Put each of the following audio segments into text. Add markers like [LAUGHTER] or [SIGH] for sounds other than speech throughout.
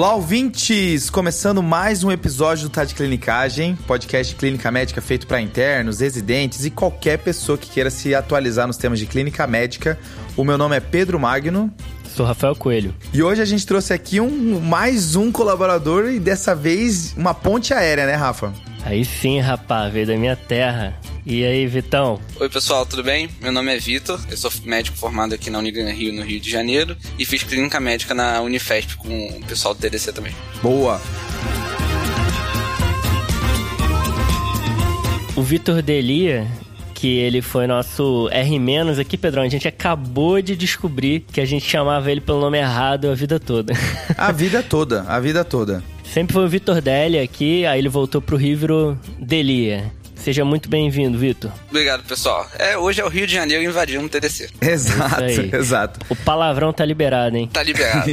Olá, ouvintes! Começando mais um episódio do Tá de Clinicagem, podcast de clínica médica feito para internos, residentes e qualquer pessoa que queira se atualizar nos temas de clínica médica. O meu nome é Pedro Magno. Sou Rafael Coelho. E hoje a gente trouxe aqui um mais um colaborador e dessa vez uma ponte aérea, né, Rafa? Aí sim, rapaz, veio da minha terra. E aí, Vitão? Oi, pessoal, tudo bem? Meu nome é Vitor, eu sou médico formado aqui na Unigran Rio, no Rio de Janeiro, e fiz clínica médica na Unifesp com o pessoal do TDC também. Boa! O Vitor Delia, que ele foi nosso R- aqui, Pedrão. A gente acabou de descobrir que a gente chamava ele pelo nome errado a vida toda. A vida toda, a vida toda. Sempre foi o Vitor Delia aqui, aí ele voltou pro Rio virou Delia. Seja muito bem-vindo, Vitor. Obrigado, pessoal. É, hoje é o Rio de Janeiro invadindo o TDC. Exato, exato. O palavrão tá liberado, hein? Tá liberado.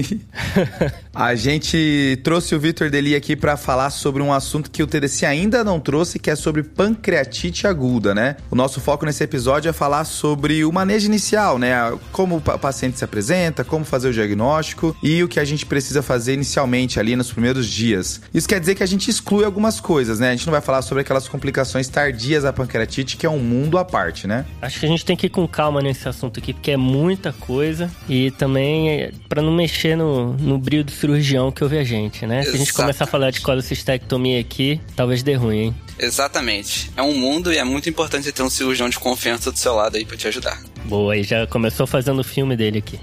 [LAUGHS] a gente trouxe o Vitor Deli aqui para falar sobre um assunto que o TDC ainda não trouxe, que é sobre pancreatite aguda, né? O nosso foco nesse episódio é falar sobre o manejo inicial, né? Como o paciente se apresenta, como fazer o diagnóstico e o que a gente precisa fazer inicialmente ali nos primeiros dias. Isso quer dizer que a gente exclui algumas coisas, né? A gente não vai falar sobre aquelas complicações tardias da pancreatite, que é um mundo à parte, né? Acho que a gente tem que ir com calma nesse assunto aqui, porque é muita coisa e também é para não mexer no, no brilho do cirurgião que ouve a gente, né? Se a gente começar a falar de colecistectomia aqui, talvez dê ruim, hein? Exatamente. É um mundo e é muito importante ter um cirurgião de confiança do seu lado aí para te ajudar. Boa, aí já começou fazendo o filme dele aqui.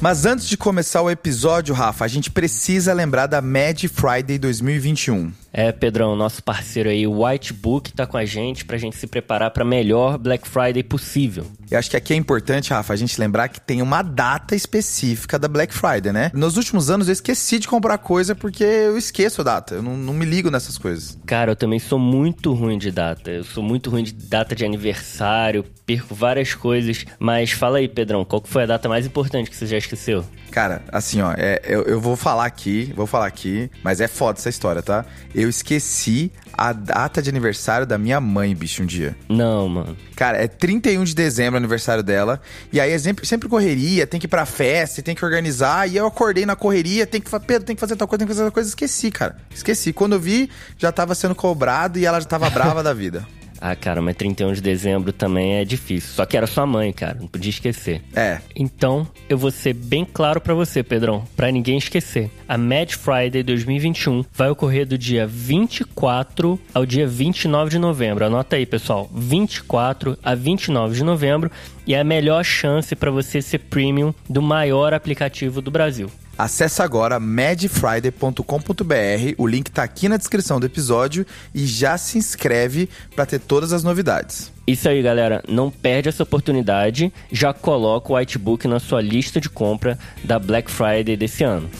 Mas antes de começar o episódio, Rafa, a gente precisa lembrar da Mad Friday 2021. É, Pedrão, nosso parceiro aí, o Whitebook, tá com a gente pra gente se preparar pra melhor Black Friday possível. Eu acho que aqui é importante, Rafa, a gente lembrar que tem uma data específica da Black Friday, né? Nos últimos anos eu esqueci de comprar coisa porque eu esqueço a data. Eu não, não me ligo nessas coisas. Cara, eu também sou muito ruim de data. Eu sou muito ruim de data de aniversário, perco várias coisas. Mas fala aí, Pedrão, qual foi a data mais importante que você já esqueceu? Cara, assim, ó, é, eu, eu vou falar aqui, vou falar aqui, mas é foda essa história, tá? Eu esqueci a data de aniversário da minha mãe, bicho, um dia. Não, mano. Cara, é 31 de dezembro aniversário dela. E aí é sempre, sempre correria, tem que ir pra festa, tem que organizar. E eu acordei na correria, tem que fazer, Pedro, tem que fazer tal coisa, tem que fazer tal coisa. Esqueci, cara. Esqueci. Quando eu vi, já tava sendo cobrado e ela já tava brava da vida. Ah, cara, mas 31 de dezembro também é difícil. Só que era sua mãe, cara, não podia esquecer. É. Então, eu vou ser bem claro para você, Pedrão, para ninguém esquecer. A Mad Friday 2021 vai ocorrer do dia 24 ao dia 29 de novembro. Anota aí, pessoal, 24 a 29 de novembro e é a melhor chance para você ser premium do maior aplicativo do Brasil. Acesse agora madfriday.com.br, o link está aqui na descrição do episódio e já se inscreve para ter todas as novidades. Isso aí, galera, não perde essa oportunidade, já coloca o Whitebook na sua lista de compra da Black Friday desse ano.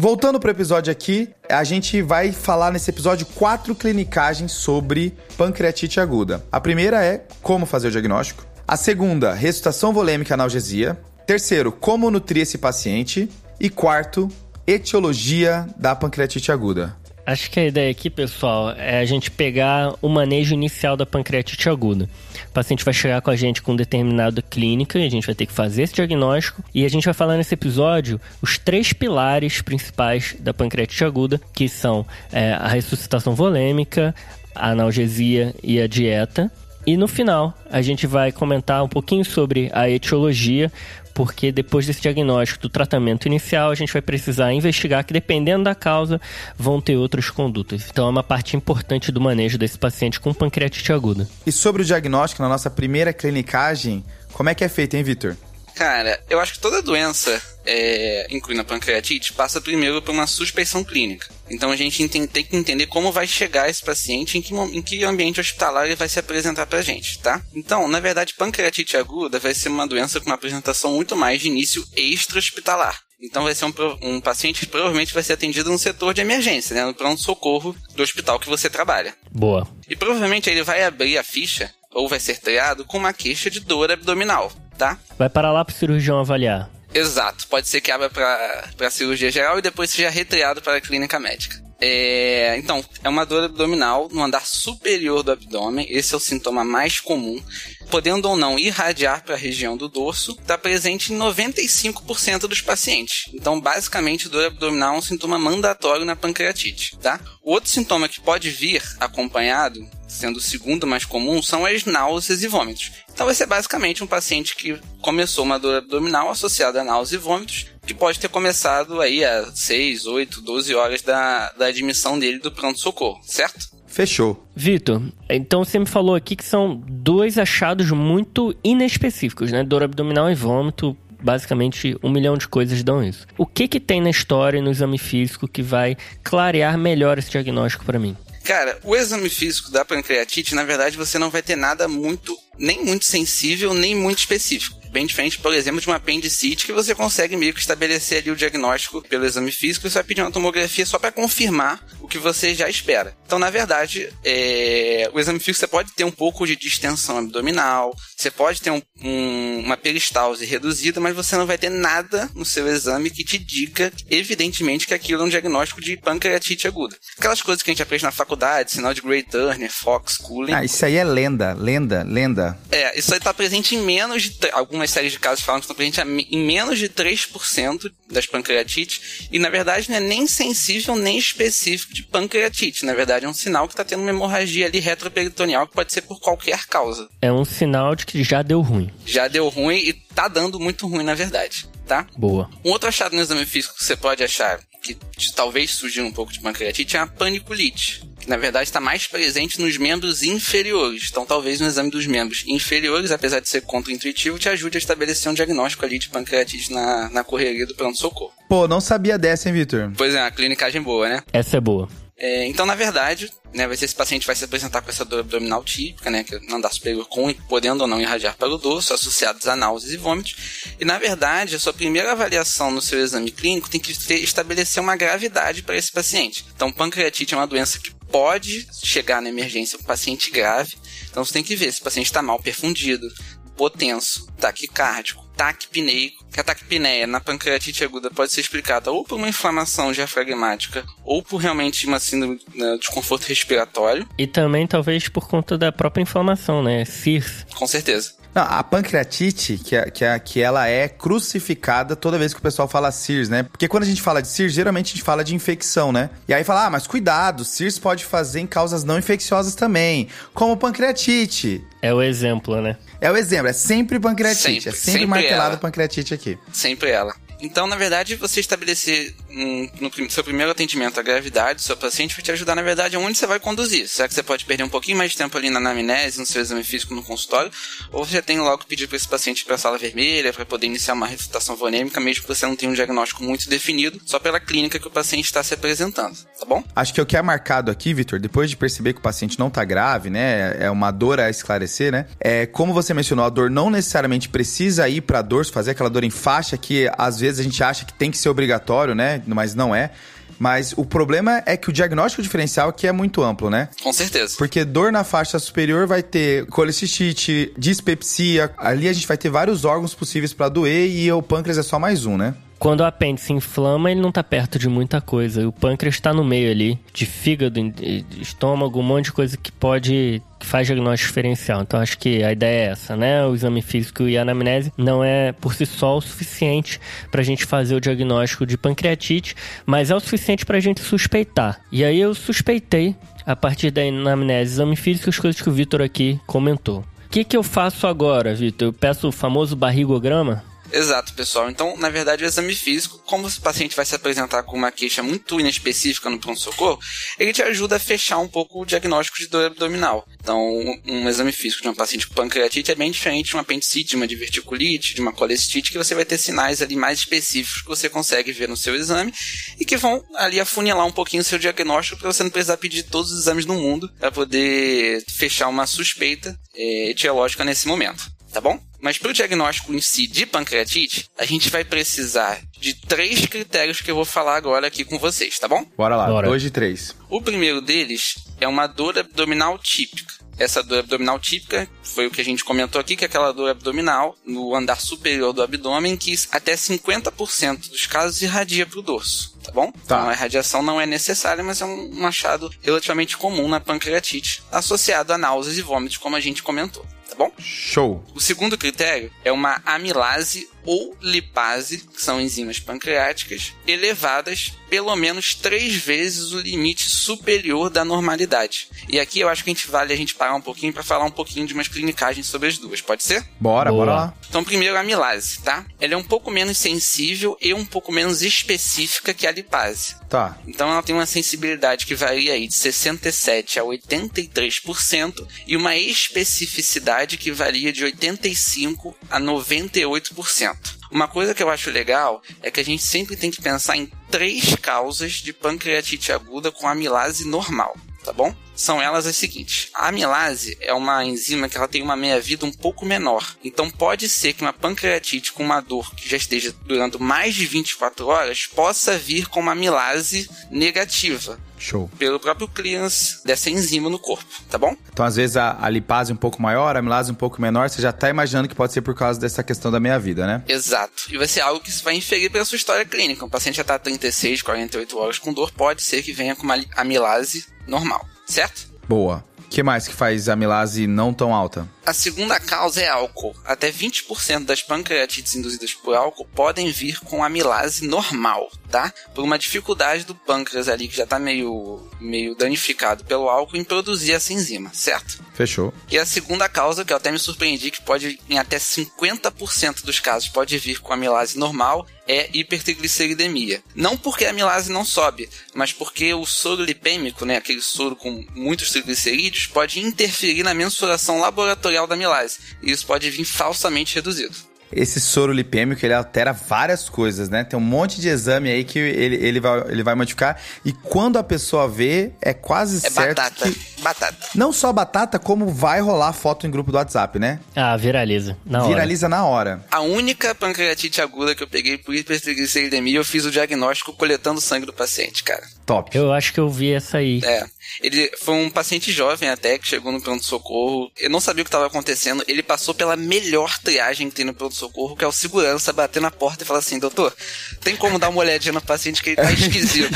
Voltando pro episódio aqui, a gente vai falar nesse episódio quatro clinicagens sobre pancreatite aguda. A primeira é como fazer o diagnóstico. A segunda, ressuscitação volêmica analgesia. Terceiro, como nutrir esse paciente. E quarto, etiologia da pancreatite aguda. Acho que a ideia aqui, pessoal, é a gente pegar o manejo inicial da pancreatite aguda. O paciente vai chegar com a gente com determinada clínica e a gente vai ter que fazer esse diagnóstico. E a gente vai falar nesse episódio os três pilares principais da pancreatite aguda, que são é, a ressuscitação volêmica, a analgesia e a dieta. E no final, a gente vai comentar um pouquinho sobre a etiologia, porque depois desse diagnóstico do tratamento inicial, a gente vai precisar investigar que, dependendo da causa, vão ter outras condutas. Então, é uma parte importante do manejo desse paciente com pancreatite aguda. E sobre o diagnóstico, na nossa primeira clinicagem, como é que é feito, hein, Vitor? Cara, eu acho que toda doença, é, incluindo a pancreatite, passa primeiro por uma suspeição clínica. Então a gente tem, tem que entender como vai chegar esse paciente, em que, em que ambiente hospitalar ele vai se apresentar pra gente, tá? Então, na verdade, pancreatite aguda vai ser uma doença com uma apresentação muito mais de início extra-hospitalar. Então vai ser um, um, paciente que provavelmente vai ser atendido no setor de emergência, né? No pronto-socorro do hospital que você trabalha. Boa. E provavelmente ele vai abrir a ficha, ou vai ser triado, com uma queixa de dor abdominal tá? Vai para lá pro cirurgião avaliar. Exato. Pode ser que abra para cirurgia geral e depois seja retriado para a clínica médica. É, então, é uma dor abdominal no andar superior do abdômen. Esse é o sintoma mais comum. Podendo ou não irradiar para a região do dorso, está presente em 95% dos pacientes. Então, basicamente, dor abdominal é um sintoma mandatório na pancreatite, tá? O outro sintoma que pode vir acompanhado, sendo o segundo mais comum, são as náuseas e vômitos. Então, vai ser basicamente um paciente que começou uma dor abdominal associada a náuseas e vômitos, que pode ter começado aí a 6, 8, 12 horas da, da admissão dele do pronto-socorro, certo? Fechou. Vitor, então você me falou aqui que são dois achados muito inespecíficos, né? Dor abdominal e vômito. Basicamente, um milhão de coisas dão isso. O que que tem na história e no exame físico que vai clarear melhor esse diagnóstico para mim? Cara, o exame físico da pancreatite, na verdade, você não vai ter nada muito, nem muito sensível, nem muito específico bem diferente, por exemplo, de uma apendicite que você consegue meio que estabelecer ali o diagnóstico pelo exame físico e você vai pedir uma tomografia só para confirmar o que você já espera. Então, na verdade, é... o exame físico você pode ter um pouco de distensão abdominal, você pode ter um, um, uma peristalse reduzida, mas você não vai ter nada no seu exame que te diga, evidentemente, que aquilo é um diagnóstico de pancreatite aguda. Aquelas coisas que a gente aprende na faculdade, sinal de Gray Turner, Fox, Cooling. Ah, isso aí é lenda, lenda, lenda. É, isso aí está presente em menos de algumas algumas séries de casos falam que estão presentes em menos de 3% das pancreatites, e na verdade não é nem sensível nem específico de pancreatite. Na verdade, é um sinal que está tendo uma hemorragia ali retroperitoneal que pode ser por qualquer causa. É um sinal de que já deu ruim. Já deu ruim e tá dando muito ruim, na verdade. Tá? Boa. Um outro achado no exame físico que você pode achar que talvez surgiu um pouco de pancreatite é a paniculite que na verdade está mais presente nos membros inferiores. Então, talvez no exame dos membros inferiores, apesar de ser contraintuitivo, te ajude a estabelecer um diagnóstico ali de pancreatite na, na correria do pronto-socorro. Pô, não sabia dessa, hein, Victor? Pois é, uma clinicagem boa, né? Essa é boa. É, então, na verdade, né, vai ser esse paciente vai se apresentar com essa dor abdominal típica, né, que é não dá superior com, podendo ou não irradiar para o dorso, associados a náuseas e vômitos. E, na verdade, a sua primeira avaliação no seu exame clínico tem que ter, estabelecer uma gravidade para esse paciente. Então, pancreatite é uma doença que pode chegar na emergência um paciente grave. Então você tem que ver se o paciente está mal perfundido, hipotenso, taquicárdico, taquipneico, que a taquipneia na pancreatite aguda pode ser explicada ou por uma inflamação diafragmática ou por realmente uma síndrome né, de desconforto respiratório. E também talvez por conta da própria inflamação, né? CIRS. Com certeza. Não, a pancreatite, que, é, que, é, que ela é crucificada toda vez que o pessoal fala CIRS, né? Porque quando a gente fala de CIRS, geralmente a gente fala de infecção, né? E aí fala, ah, mas cuidado, CIRS pode fazer em causas não infecciosas também, como pancreatite. É o exemplo, né? É o exemplo, é sempre pancreatite, sempre, é sempre, sempre martelado ela. pancreatite aqui. Sempre ela. Então, na verdade, você estabelecer no seu primeiro atendimento a gravidade seu paciente vai te ajudar, na verdade, aonde você vai conduzir. Será que você pode perder um pouquinho mais de tempo ali na anamnese, no seu exame físico no consultório, ou você tem logo pedir para esse paciente para a sala vermelha para poder iniciar uma ressuscitação vonêmica, mesmo que você não tenha um diagnóstico muito definido, só pela clínica que o paciente está se apresentando, tá bom? Acho que o que é marcado aqui, Vitor, depois de perceber que o paciente não está grave, né, é uma dor a esclarecer, né, é como você mencionou, a dor não necessariamente precisa ir para a dor, fazer aquela dor em faixa que às vezes a gente acha que tem que ser obrigatório, né? Mas não é. Mas o problema é que o diagnóstico diferencial aqui é muito amplo, né? Com certeza. Porque dor na faixa superior vai ter colecistite, dispepsia. Ali a gente vai ter vários órgãos possíveis para doer e o pâncreas é só mais um, né? Quando o apêndice inflama, ele não tá perto de muita coisa. O pâncreas está no meio ali, de fígado, de estômago, um monte de coisa que pode que faz diagnóstico diferencial. Então acho que a ideia é essa, né? O exame físico e a anamnese não é por si só o suficiente para a gente fazer o diagnóstico de pancreatite, mas é o suficiente para a gente suspeitar. E aí eu suspeitei, a partir da anamnese, exame físico, as coisas que o Vitor aqui comentou. O que, que eu faço agora, Vitor? Eu peço o famoso barrigograma? Exato, pessoal. Então, na verdade, o exame físico, como o paciente vai se apresentar com uma queixa muito inespecífica no pronto-socorro, ele te ajuda a fechar um pouco o diagnóstico de dor abdominal. Então, um exame físico de um paciente com pancreatite é bem diferente de uma apendicite, de uma diverticulite, de uma colecistite, que você vai ter sinais ali mais específicos que você consegue ver no seu exame e que vão ali afunilar um pouquinho o seu diagnóstico para você não precisar pedir todos os exames do mundo para poder fechar uma suspeita é, etiológica nesse momento. Tá bom? Mas para o diagnóstico em si de pancreatite, a gente vai precisar de três critérios que eu vou falar agora aqui com vocês, tá bom? Bora lá, Bora. dois de três. O primeiro deles é uma dor abdominal típica. essa dor abdominal típica foi o que a gente comentou aqui, que é aquela dor abdominal no andar superior do abdômen, que até 50% dos casos irradia para o dorso, tá bom? Tá. Então a irradiação não é necessária, mas é um achado relativamente comum na pancreatite, associado a náuseas e vômitos, como a gente comentou tá bom? Show. O segundo critério é uma amilase ou lipase, que são enzimas pancreáticas, elevadas pelo menos três vezes o limite superior da normalidade. E aqui eu acho que a gente vale a gente parar um pouquinho para falar um pouquinho de umas clinicagens sobre as duas, pode ser? Bora, Boa. bora lá. Então, primeiro a amilase, tá? Ela é um pouco menos sensível e um pouco menos específica que a lipase. Tá. Então ela tem uma sensibilidade que varia aí de 67 a 83% e uma especificidade que varia de 85 a 98%. Uma coisa que eu acho legal é que a gente sempre tem que pensar em três causas de pancreatite aguda com amilase normal, tá bom? São elas as seguintes. A amilase é uma enzima que ela tem uma meia-vida um pouco menor. Então pode ser que uma pancreatite com uma dor que já esteja durando mais de 24 horas possa vir com uma amilase negativa. Show. Pelo próprio clearance dessa enzima no corpo, tá bom? Então, às vezes, a, a lipase um pouco maior, a amilase um pouco menor, você já tá imaginando que pode ser por causa dessa questão da meia-vida, né? Exato. E vai ser algo que você vai inferir pela sua história clínica. Um paciente já tá 36, 48 horas com dor, pode ser que venha com uma amilase normal, certo? Boa. O que mais que faz amilase não tão alta? A segunda causa é álcool. Até 20% das pancreatites induzidas por álcool podem vir com amilase normal, tá? Por uma dificuldade do pâncreas ali que já está meio, meio danificado pelo álcool em produzir essa enzima, certo? Fechou. E a segunda causa, que eu até me surpreendi, que pode, em até 50% dos casos, pode vir com amilase normal, é hipertrigliceridemia. Não porque a amilase não sobe, mas porque o soro lipêmico, né, aquele soro com muitos triglicerídeos, pode interferir na mensuração laboratorial da amilase. E isso pode vir falsamente reduzido. Esse soro lipêmico, ele altera várias coisas, né? Tem um monte de exame aí que ele, ele, vai, ele vai modificar. E quando a pessoa vê, é quase é certo batata. que... Batata. Não só batata, como vai rolar foto em grupo do WhatsApp, né? Ah, viraliza. Na viraliza hora. na hora. A única pancreatite aguda que eu peguei por hipertrigliceridemia, eu fiz o diagnóstico coletando sangue do paciente, cara. Top. Eu acho que eu vi essa aí. É. Ele foi um paciente jovem até que chegou no pronto-socorro. Eu não sabia o que estava acontecendo. Ele passou pela melhor triagem que tem no pronto-socorro, que é o segurança bater na porta e falar assim: Doutor, tem como dar uma olhadinha no paciente que ele tá [LAUGHS] esquisito?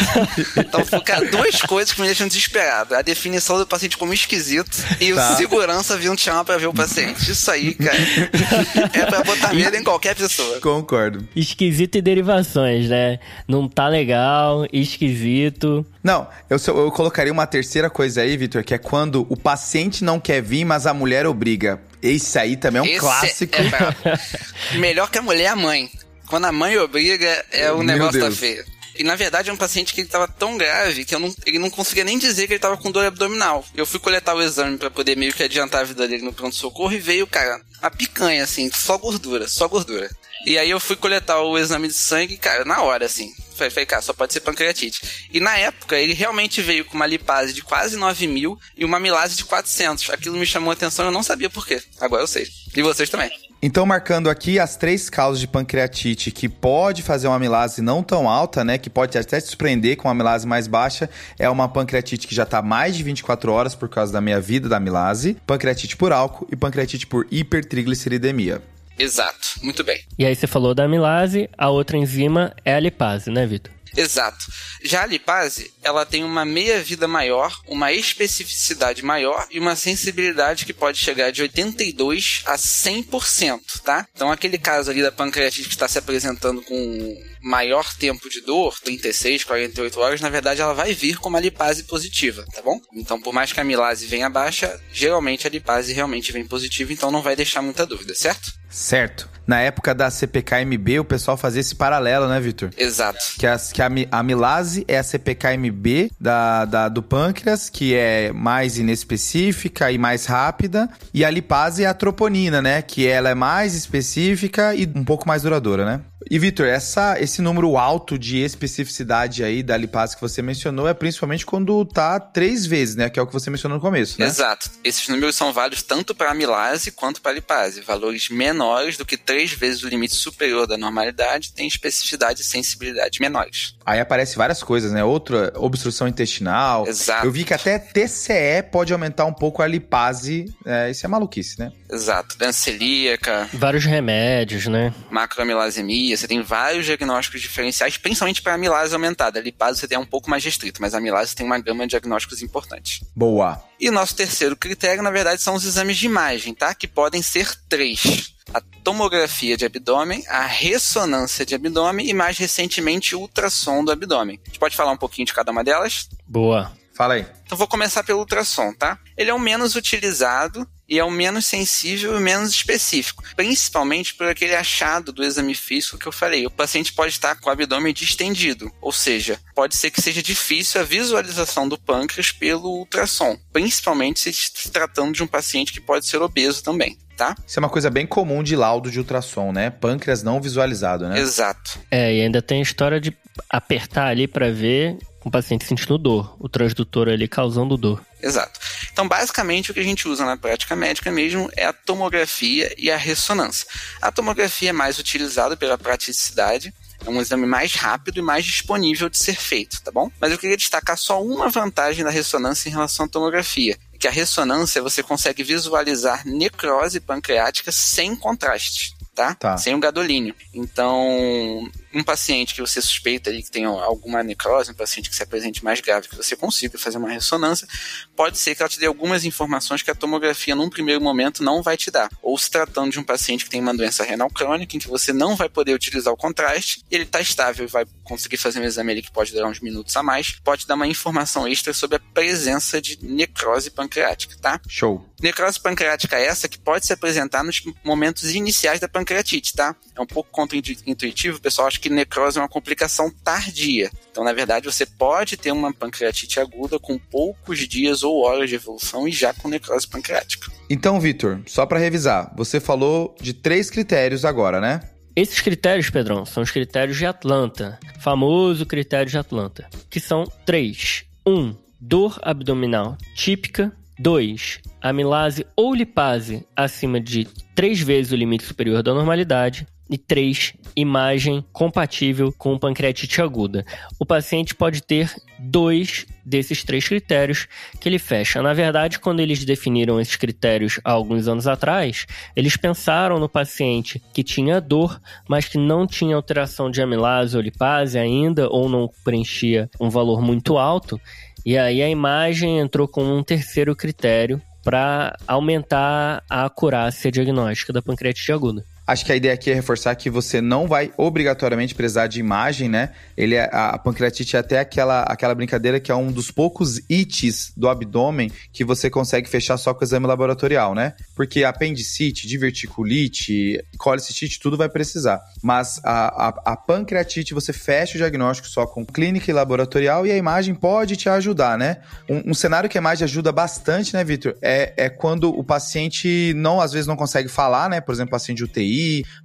então, cara, duas coisas que me deixam desesperado: a definição do paciente como esquisito e tá. o segurança vindo te chamar pra ver o paciente. Isso aí, cara, [LAUGHS] é pra botar medo em qualquer pessoa. Concordo. Esquisito e derivações, né? Não tá legal, esquisito. Não, eu, eu colocaria uma terceira coisa aí, Vitor, que é quando o paciente não quer vir, mas a mulher obriga. Esse aí também é um Esse clássico. É, [LAUGHS] melhor que a mulher é a mãe. Quando a mãe obriga, é o negócio tá Deus. tá feio. E na verdade é um paciente que ele tava tão grave que eu não, ele não conseguia nem dizer que ele tava com dor abdominal. Eu fui coletar o exame para poder meio que adiantar a vida dele no pronto-socorro e veio, cara, a picanha, assim, só gordura, só gordura. E aí eu fui coletar o exame de sangue, cara, na hora, assim. Falei, falei, cara, só pode ser pancreatite. E na época, ele realmente veio com uma lipase de quase 9 mil e uma milase de 400. Aquilo me chamou a atenção, eu não sabia por quê. Agora eu sei. E vocês também. Então, marcando aqui as três causas de pancreatite que pode fazer uma amilase não tão alta, né? Que pode até te surpreender com uma amilase mais baixa, é uma pancreatite que já está mais de 24 horas por causa da meia vida da amilase, pancreatite por álcool e pancreatite por hipertrigliceridemia. Exato, muito bem. E aí você falou da amilase, a outra enzima é a lipase, né, Vitor? Exato. Já a lipase, ela tem uma meia-vida maior, uma especificidade maior e uma sensibilidade que pode chegar de 82 a 100%, tá? Então aquele caso ali da pancreatite que está se apresentando com maior tempo de dor, 36, 48 horas, na verdade ela vai vir com uma lipase positiva, tá bom? Então por mais que a amilase venha baixa, geralmente a lipase realmente vem positiva, então não vai deixar muita dúvida, certo? Certo. Na época da CPKMB, o pessoal fazia esse paralelo, né, Vitor? Exato. Que, as, que a, a amilase é a CPKMB da, da, do pâncreas, que é mais inespecífica e mais rápida. E a lipase é a troponina, né? Que ela é mais específica e um pouco mais duradoura, né? E Vitor, essa esse número alto de especificidade aí da lipase que você mencionou é principalmente quando tá três vezes, né? Que é o que você mencionou no começo, né? Exato. Esses números são válidos tanto para amilase quanto para lipase. Valores menores do que três vezes o limite superior da normalidade têm especificidade e sensibilidade menores. Aí aparece várias coisas, né? Outra obstrução intestinal. Exato. Eu vi que até TCE pode aumentar um pouco a lipase. É, isso é maluquice, né? Exato. Doença celíaca. Vários remédios, né? Macroamilasemia. Você tem vários diagnósticos diferenciais, principalmente para amilase aumentada. A lipase você tem um pouco mais restrito, mas a amilase tem uma gama de diagnósticos importantes. Boa. E nosso terceiro critério, na verdade, são os exames de imagem, tá? Que podem ser três a tomografia de abdômen, a ressonância de abdômen e, mais recentemente, o ultrassom do abdômen. A gente pode falar um pouquinho de cada uma delas? Boa. Fala aí. Então vou começar pelo ultrassom, tá? Ele é o menos utilizado e é o menos sensível e menos específico, principalmente por aquele achado do exame físico que eu falei. O paciente pode estar com o abdômen distendido, ou seja, pode ser que seja difícil a visualização do pâncreas pelo ultrassom, principalmente se tratando de um paciente que pode ser obeso também. Tá? Isso é uma coisa bem comum de laudo de ultrassom, né? Pâncreas não visualizado, né? Exato. É, e ainda tem a história de apertar ali para ver com o paciente sentindo dor, o transdutor ali causando dor. Exato. Então, basicamente, o que a gente usa na prática médica mesmo é a tomografia e a ressonância. A tomografia é mais utilizada pela praticidade, é um exame mais rápido e mais disponível de ser feito, tá bom? Mas eu queria destacar só uma vantagem da ressonância em relação à tomografia, que a ressonância você consegue visualizar necrose pancreática sem contraste. Tá? Tá. Sem o gadolínio. Então, um paciente que você suspeita ali que tem alguma necrose, um paciente que se apresente mais grave, que você consiga fazer uma ressonância, pode ser que ela te dê algumas informações que a tomografia, num primeiro momento, não vai te dar. Ou se tratando de um paciente que tem uma doença renal crônica, em que você não vai poder utilizar o contraste, ele está estável e vai conseguir fazer um exame ali que pode durar uns minutos a mais, pode dar uma informação extra sobre a presença de necrose pancreática, tá? Show. Necrose pancreática é essa que pode se apresentar nos momentos iniciais da pancreatite, tá? É um pouco contra-intuitivo, o pessoal acha que necrose é uma complicação tardia. Então, na verdade, você pode ter uma pancreatite aguda com poucos dias ou horas de evolução e já com necrose pancreática. Então, Vitor, só para revisar, você falou de três critérios agora, né? Esses critérios, Pedrão, são os critérios de Atlanta, famoso critério de Atlanta, que são três. Um, dor abdominal típica. 2. Amilase ou lipase acima de 3 vezes o limite superior da normalidade. E 3. Imagem compatível com pancreatite aguda. O paciente pode ter dois desses três critérios que ele fecha. Na verdade, quando eles definiram esses critérios há alguns anos atrás, eles pensaram no paciente que tinha dor, mas que não tinha alteração de amilase ou lipase ainda, ou não preenchia um valor muito alto. E aí a imagem entrou com um terceiro critério para aumentar a acurácia diagnóstica da pancreatite aguda. Acho que a ideia aqui é reforçar que você não vai obrigatoriamente precisar de imagem, né? Ele é, a pancreatite é até aquela, aquela brincadeira que é um dos poucos ites do abdômen que você consegue fechar só com o exame laboratorial, né? Porque apendicite, diverticulite, colicitite, tudo vai precisar. Mas a, a, a pancreatite você fecha o diagnóstico só com clínica e laboratorial e a imagem pode te ajudar, né? Um, um cenário que a imagem ajuda bastante, né, Vitor? É, é quando o paciente não, às vezes, não consegue falar, né? Por exemplo, paciente de UTI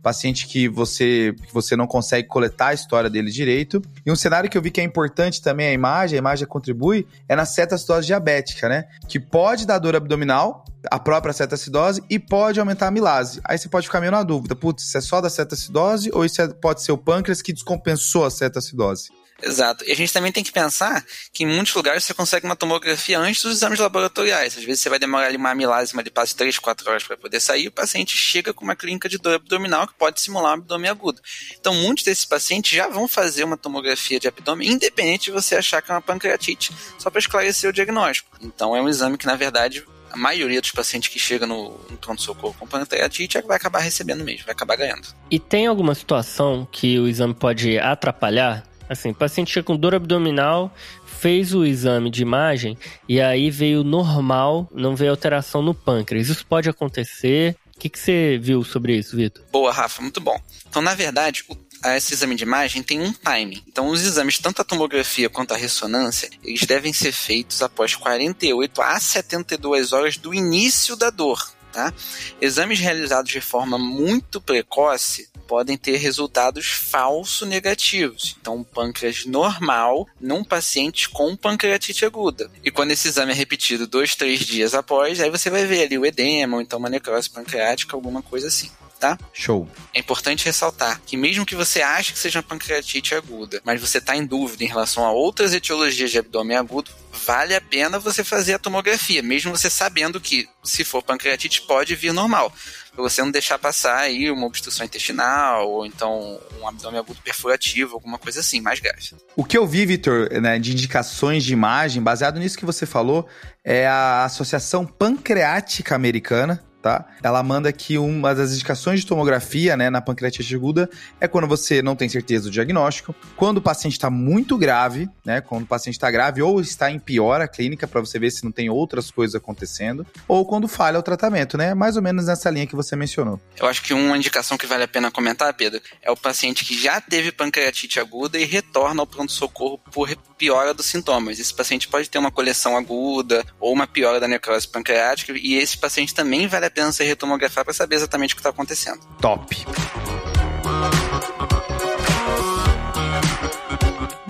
paciente que você, que você não consegue coletar a história dele direito. E um cenário que eu vi que é importante também a imagem, a imagem contribui, é na cetoacidose diabética, né? Que pode dar dor abdominal, a própria cetoacidose, e pode aumentar a amilase. Aí você pode ficar meio na dúvida, putz, isso é só da cetoacidose ou isso é, pode ser o pâncreas que descompensou a cetoacidose? Exato. E a gente também tem que pensar que em muitos lugares você consegue uma tomografia antes dos exames laboratoriais. Às vezes você vai demorar ali uma amilase, uma lipase 3, 4 horas para poder sair, e o paciente chega com uma clínica de dor abdominal que pode simular um abdômen agudo. Então, muitos desses pacientes já vão fazer uma tomografia de abdômen, independente de você achar que é uma pancreatite, só para esclarecer o diagnóstico. Então, é um exame que, na verdade, a maioria dos pacientes que chegam no, no pronto-socorro com pancreatite vai acabar recebendo mesmo, vai acabar ganhando. E tem alguma situação que o exame pode atrapalhar? Assim, o paciente chega com dor abdominal, fez o exame de imagem e aí veio normal, não veio alteração no pâncreas. Isso pode acontecer? O que, que você viu sobre isso, Vitor? Boa, Rafa, muito bom. Então, na verdade, o esse exame de imagem tem um time. Então, os exames, tanto a tomografia quanto a ressonância, eles devem ser feitos após 48 a 72 horas do início da dor Tá? Exames realizados de forma muito precoce podem ter resultados falso negativos. Então, um pâncreas normal num paciente com pancreatite aguda. E quando esse exame é repetido dois, três dias após, aí você vai ver ali o edema, ou então uma necrose pancreática, alguma coisa assim tá? Show. É importante ressaltar que mesmo que você ache que seja uma pancreatite aguda, mas você está em dúvida em relação a outras etiologias de abdômen agudo, vale a pena você fazer a tomografia, mesmo você sabendo que se for pancreatite pode vir normal, para você não deixar passar aí uma obstrução intestinal ou então um abdômen agudo perfurativo, alguma coisa assim, mais grave. O que eu vi, Vitor, né, de indicações de imagem, baseado nisso que você falou, é a Associação Pancreática Americana, tá? Ela manda que uma das indicações de tomografia, né, na pancreatite aguda é quando você não tem certeza do diagnóstico, quando o paciente está muito grave, né, quando o paciente está grave ou está em pior a clínica para você ver se não tem outras coisas acontecendo, ou quando falha o tratamento, né? Mais ou menos nessa linha que você mencionou. Eu acho que uma indicação que vale a pena comentar, Pedro, é o paciente que já teve pancreatite aguda e retorna ao pronto-socorro por piora dos sintomas. Esse paciente pode ter uma coleção aguda ou uma piora da necrose pancreática e esse paciente também vale a pena ser retomografar para saber exatamente o que está acontecendo. Top.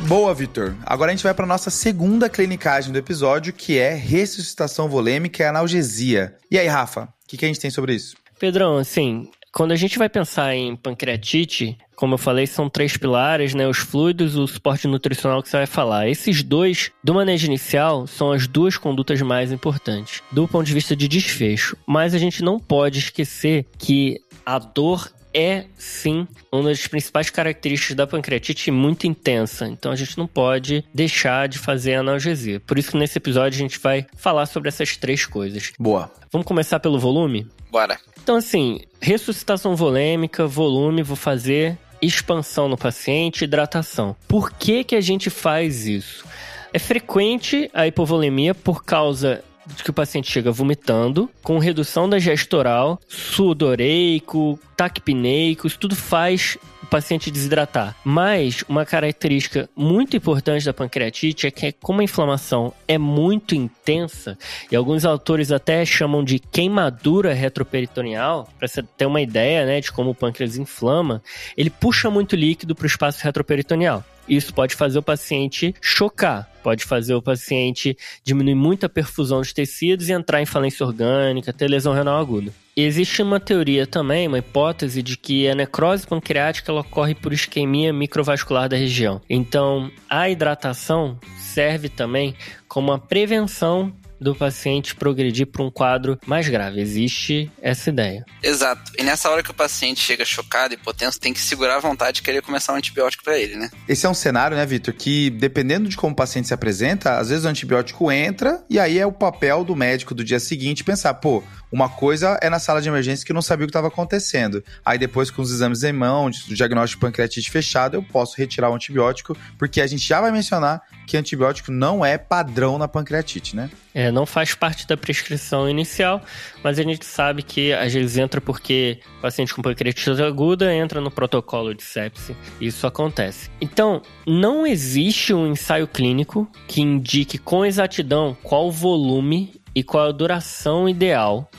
Boa, Vitor. Agora a gente vai para nossa segunda clinicagem do episódio, que é ressuscitação volêmica e analgesia. E aí, Rafa, o que, que a gente tem sobre isso? Pedrão, assim, quando a gente vai pensar em pancreatite, como eu falei, são três pilares, né? Os fluidos, o suporte nutricional que você vai falar. Esses dois, do manejo inicial, são as duas condutas mais importantes, do ponto de vista de desfecho. Mas a gente não pode esquecer que a dor é sim uma das principais características da pancreatite muito intensa. Então a gente não pode deixar de fazer analgesia. Por isso que nesse episódio a gente vai falar sobre essas três coisas. Boa. Vamos começar pelo volume? Bora. Então assim, ressuscitação volêmica, volume, vou fazer expansão no paciente, hidratação. Por que, que a gente faz isso? É frequente a hipovolemia por causa de que o paciente chega vomitando, com redução da gestoral, sudoreico, taquipneico, isso tudo faz o paciente desidratar. Mas uma característica muito importante da pancreatite é que como a inflamação é muito intensa, e alguns autores até chamam de queimadura retroperitoneal, para você ter uma ideia, né, de como o pâncreas inflama, ele puxa muito líquido para o espaço retroperitoneal. Isso pode fazer o paciente chocar, pode fazer o paciente diminuir muito a perfusão de tecidos e entrar em falência orgânica, ter lesão renal aguda. Existe uma teoria também, uma hipótese de que a necrose pancreática ela ocorre por isquemia microvascular da região. Então, a hidratação serve também como uma prevenção do paciente progredir para um quadro mais grave. Existe essa ideia. Exato. E nessa hora que o paciente chega chocado e hipotenso, tem que segurar a vontade de querer começar um antibiótico para ele, né? Esse é um cenário, né, Vitor, que dependendo de como o paciente se apresenta, às vezes o antibiótico entra e aí é o papel do médico do dia seguinte pensar, pô, uma coisa é na sala de emergência que eu não sabia o que estava acontecendo. Aí depois, com os exames em mão, o diagnóstico de pancreatite fechado, eu posso retirar o antibiótico, porque a gente já vai mencionar que antibiótico não é padrão na pancreatite, né? É, não faz parte da prescrição inicial, mas a gente sabe que às vezes entra porque paciente com pancreatite aguda entra no protocolo de sepse. Isso acontece. Então, não existe um ensaio clínico que indique com exatidão qual volume e qual a duração ideal,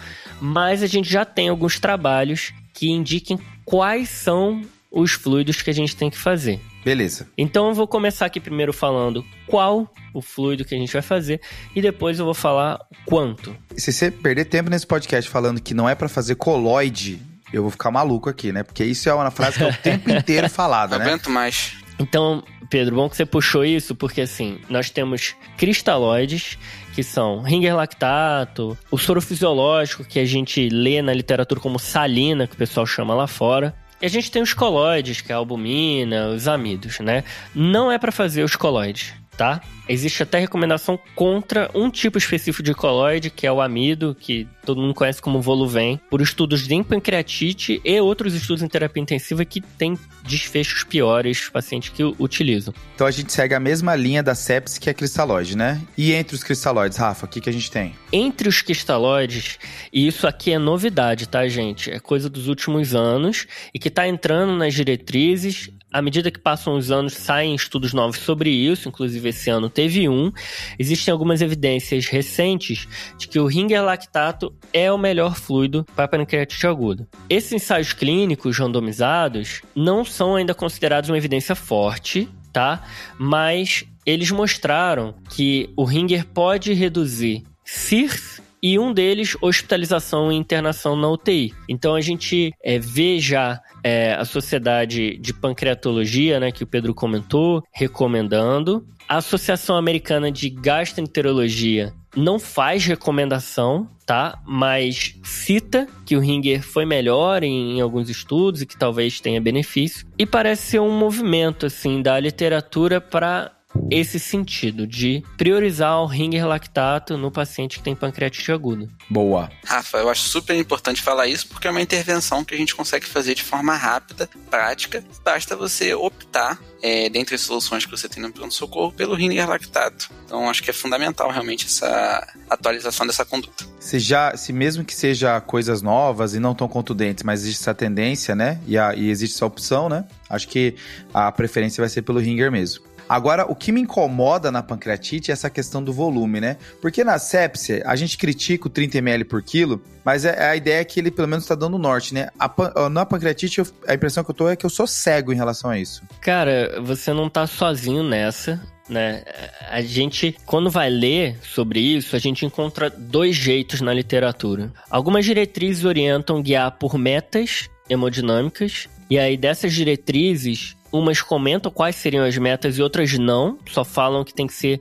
mas a gente já tem alguns trabalhos que indiquem quais são os fluidos que a gente tem que fazer. Beleza. Então eu vou começar aqui primeiro falando qual o fluido que a gente vai fazer e depois eu vou falar quanto. Se você perder tempo nesse podcast falando que não é para fazer coloide, eu vou ficar maluco aqui, né? Porque isso é uma frase que é [LAUGHS] o tempo inteiro falada, né? Aguento mais. Então, Pedro, bom que você puxou isso, porque assim, nós temos cristalóides, que são ringer lactato, o soro fisiológico, que a gente lê na literatura como salina, que o pessoal chama lá fora. A gente tem os colóides, que é a albumina, os amidos, né? Não é para fazer os colóides, tá? Existe até recomendação contra um tipo específico de coloide, que é o amido, que todo mundo conhece como Voluven, por estudos de pancreatite e outros estudos em terapia intensiva que tem desfechos piores pacientes que utilizam. Então a gente segue a mesma linha da sepsis que é cristalóide, né? E entre os cristalóides, Rafa, o que, que a gente tem? Entre os cristalóides, e isso aqui é novidade, tá, gente? É coisa dos últimos anos e que tá entrando nas diretrizes à medida que passam os anos, saem estudos novos sobre isso, inclusive esse ano teve um. Existem algumas evidências recentes de que o ringer lactato é o melhor fluido para pancreatite aguda. Esses ensaios clínicos randomizados não são ainda considerados uma evidência forte, tá? Mas eles mostraram que o ringer pode reduzir CIRS e um deles hospitalização e internação na UTI. Então a gente é, vê já é, a Sociedade de Pancreatologia, né, que o Pedro comentou, recomendando. A Associação Americana de Gastroenterologia não faz recomendação, tá? Mas cita que o Ringer foi melhor em, em, alguns estudos e que talvez tenha benefício. E parece ser um movimento, assim, da literatura para esse sentido de priorizar o ringer lactato no paciente que tem pancreatite aguda. Boa. Rafa, eu acho super importante falar isso porque é uma intervenção que a gente consegue fazer de forma rápida, prática. Basta você optar é, dentre as soluções que você tem no pronto-socorro pelo ringer lactato. Então acho que é fundamental realmente essa atualização dessa conduta. Se já, se mesmo que seja coisas novas e não tão contundentes, mas existe essa tendência, né? E, a, e existe essa opção, né? Acho que a preferência vai ser pelo ringer mesmo. Agora, o que me incomoda na pancreatite é essa questão do volume, né? Porque na sepsia, a gente critica o 30 ml por quilo, mas é, a ideia é que ele pelo menos está dando norte, né? A, na pancreatite, a impressão que eu tô é que eu sou cego em relação a isso. Cara, você não tá sozinho nessa. Né? A gente, quando vai ler sobre isso, a gente encontra dois jeitos na literatura. Algumas diretrizes orientam guiar por metas hemodinâmicas, e aí dessas diretrizes, umas comentam quais seriam as metas e outras não, só falam que tem que ser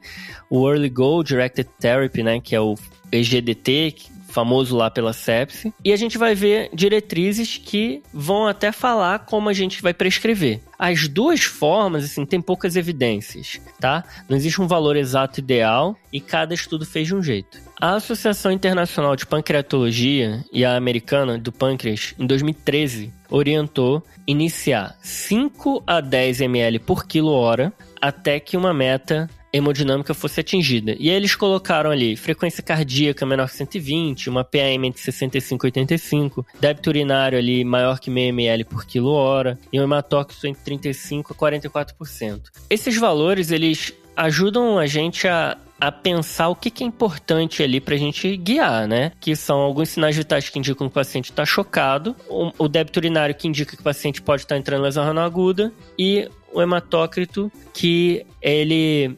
o Early Goal Directed Therapy, né, que é o EGDT, famoso lá pela sepse. E a gente vai ver diretrizes que vão até falar como a gente vai prescrever. As duas formas, assim, tem poucas evidências, tá? Não existe um valor exato ideal e cada estudo fez de um jeito. A Associação Internacional de Pancreatologia e a Americana do Pâncreas, em 2013, orientou iniciar 5 a 10 ml por quilo hora até que uma meta hemodinâmica fosse atingida. E aí eles colocaram ali frequência cardíaca menor que 120, uma PAM entre 65 e 85, débito urinário ali maior que meio ml por quilo hora e um hematócrito entre 35 a 44%. Esses valores, eles ajudam a gente a a pensar o que, que é importante ali pra gente guiar, né? Que são alguns sinais vitais que indicam que o paciente está chocado, o, débito urinário que indica que o paciente pode estar entrando em lesão renal aguda e o hematócrito que ele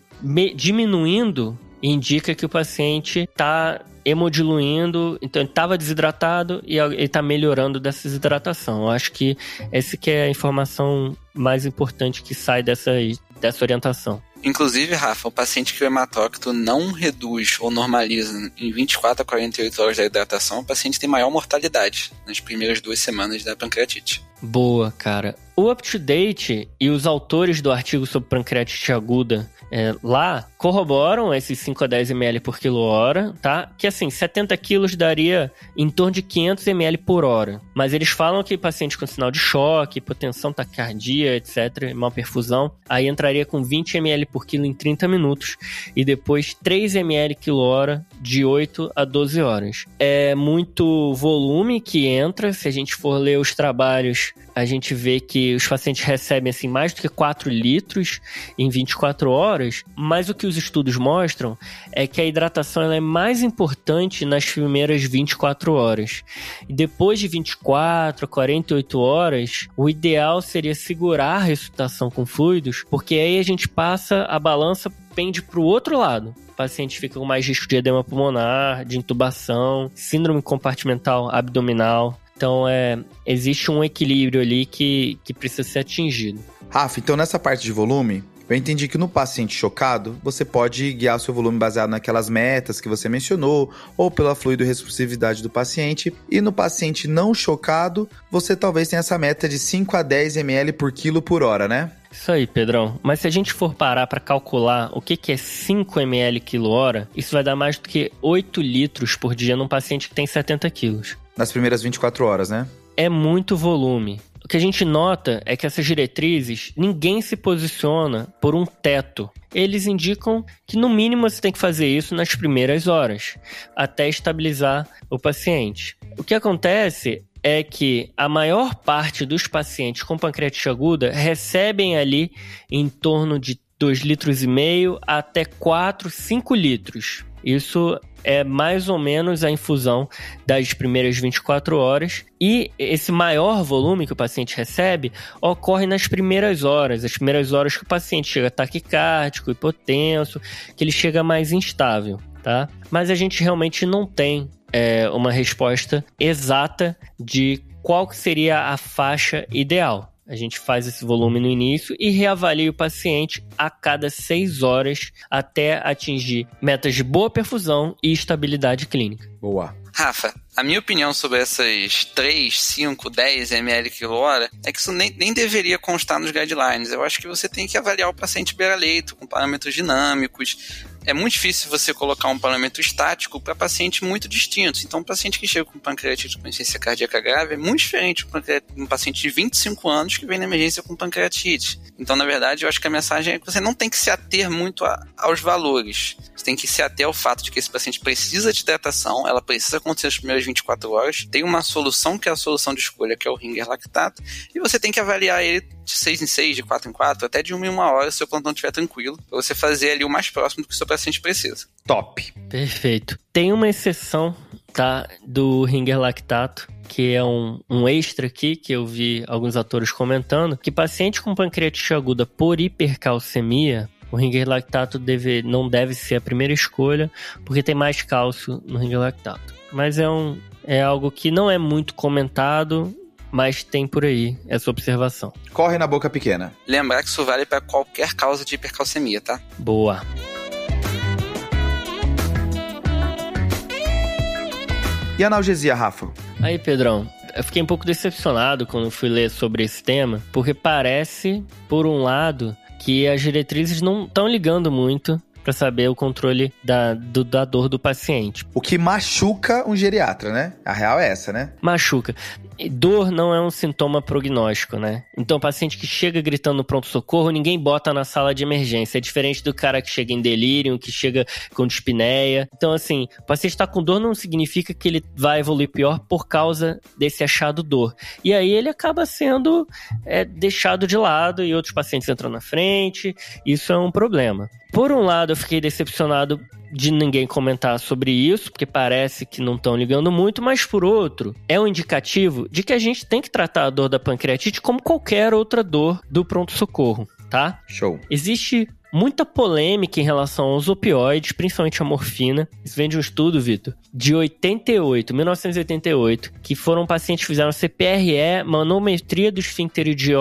diminuindo indica que o paciente está hemodiluindo, então ele estava desidratado e ele está melhorando dessa desidratação. Eu acho que essa que é a informação mais importante que sai dessa, dessa orientação. Inclusive, Rafa, o paciente que o hematócrito não reduz ou normaliza em 24 a 48 horas da hidratação, o paciente tem maior mortalidade nas primeiras duas semanas da pancreatite. Boa, cara. O UpToDate e os autores do artigo sobre pancreatite aguda é, lá corroboram esses 5 a 10 ml por quilo hora, tá? Que assim, 70 quilos daria em torno de 500 ml por hora. Mas eles falam que paciente com sinal de choque, hipotensão, taquicardia, etc., mal perfusão, aí entraria com 20 ml por quilo em 30 minutos e depois 3 ml quilo hora de 8 a 12 horas. É muito volume que entra, se a gente for ler os trabalhos a gente vê que os pacientes recebem assim mais do que 4 litros em 24 horas, mas o que os estudos mostram é que a hidratação é mais importante nas primeiras 24 horas. E depois de 24 a 48 horas, o ideal seria segurar a ressuscitação com fluidos, porque aí a gente passa a balança pende para o outro lado. Paciente fica com mais risco de edema pulmonar, de intubação, síndrome compartimental abdominal, então, é, existe um equilíbrio ali que, que precisa ser atingido. Rafa, então nessa parte de volume, eu entendi que no paciente chocado, você pode guiar o seu volume baseado naquelas metas que você mencionou, ou pela fluido responsividade do paciente. E no paciente não chocado, você talvez tenha essa meta de 5 a 10 ml por quilo por hora, né? Isso aí, Pedrão. Mas se a gente for parar para calcular o que, que é 5 ml quilo hora, isso vai dar mais do que 8 litros por dia num paciente que tem 70 quilos nas primeiras 24 horas, né? É muito volume. O que a gente nota é que essas diretrizes, ninguém se posiciona por um teto. Eles indicam que no mínimo você tem que fazer isso nas primeiras horas, até estabilizar o paciente. O que acontece é que a maior parte dos pacientes com pancreatite aguda recebem ali em torno de 2 litros e meio até 4, 5 litros. Isso é mais ou menos a infusão das primeiras 24 horas. E esse maior volume que o paciente recebe ocorre nas primeiras horas, as primeiras horas que o paciente chega taquicárdico, hipotenso, que ele chega mais instável, tá? Mas a gente realmente não tem é, uma resposta exata de qual seria a faixa ideal. A gente faz esse volume no início e reavalia o paciente a cada seis horas até atingir metas de boa perfusão e estabilidade clínica. Boa. Rafa, a minha opinião sobre essas 3, 5, 10 ml quilo hora é que isso nem, nem deveria constar nos guidelines. Eu acho que você tem que avaliar o paciente beira-leito com parâmetros dinâmicos, é muito difícil você colocar um parâmetro estático para pacientes muito distintos. Então, um paciente que chega com pancreatite com insuficiência cardíaca grave é muito diferente de um paciente de 25 anos que vem na emergência com pancreatite. Então, na verdade, eu acho que a mensagem é que você não tem que se ater muito a, aos valores. Você tem que se ater ao fato de que esse paciente precisa de hidratação, ela precisa acontecer nas primeiras 24 horas, tem uma solução que é a solução de escolha, que é o ringer lactato, e você tem que avaliar ele de 6 em 6, de 4 em 4, até de 1 em 1 hora, se o seu plantão estiver tranquilo, para você fazer ali o mais próximo do que o seu paciente precisa. Top. Perfeito. Tem uma exceção, tá, do ringer lactato, que é um, um extra aqui, que eu vi alguns atores comentando, que paciente com pancreatite aguda por hipercalcemia, o ringer lactato deve, não deve ser a primeira escolha, porque tem mais cálcio no ringer lactato. Mas é, um, é algo que não é muito comentado, mas tem por aí essa observação. Corre na boca pequena. Lembrar que isso vale para qualquer causa de hipercalcemia, tá? Boa. E analgesia, Rafa? Aí, Pedrão, eu fiquei um pouco decepcionado quando fui ler sobre esse tema, porque parece, por um lado, que as diretrizes não estão ligando muito para saber o controle da, do, da dor do paciente. O que machuca um geriatra, né? A real é essa, né? Machuca. Dor não é um sintoma prognóstico, né? Então, o paciente que chega gritando no pronto-socorro, ninguém bota na sala de emergência. É diferente do cara que chega em delírio, que chega com dispneia. Então, assim, o paciente está com dor não significa que ele vai evoluir pior por causa desse achado dor. E aí ele acaba sendo é, deixado de lado e outros pacientes entram na frente. Isso é um problema. Por um lado, eu fiquei decepcionado de ninguém comentar sobre isso, porque parece que não estão ligando muito, mas por outro, é um indicativo de que a gente tem que tratar a dor da pancreatite como qualquer outra dor do pronto-socorro, tá? Show. Existe muita polêmica em relação aos opioides, principalmente a morfina. Isso vem de um estudo, Vitor, de 88, 1988, que foram pacientes que fizeram CPRE, manometria do esfíncter de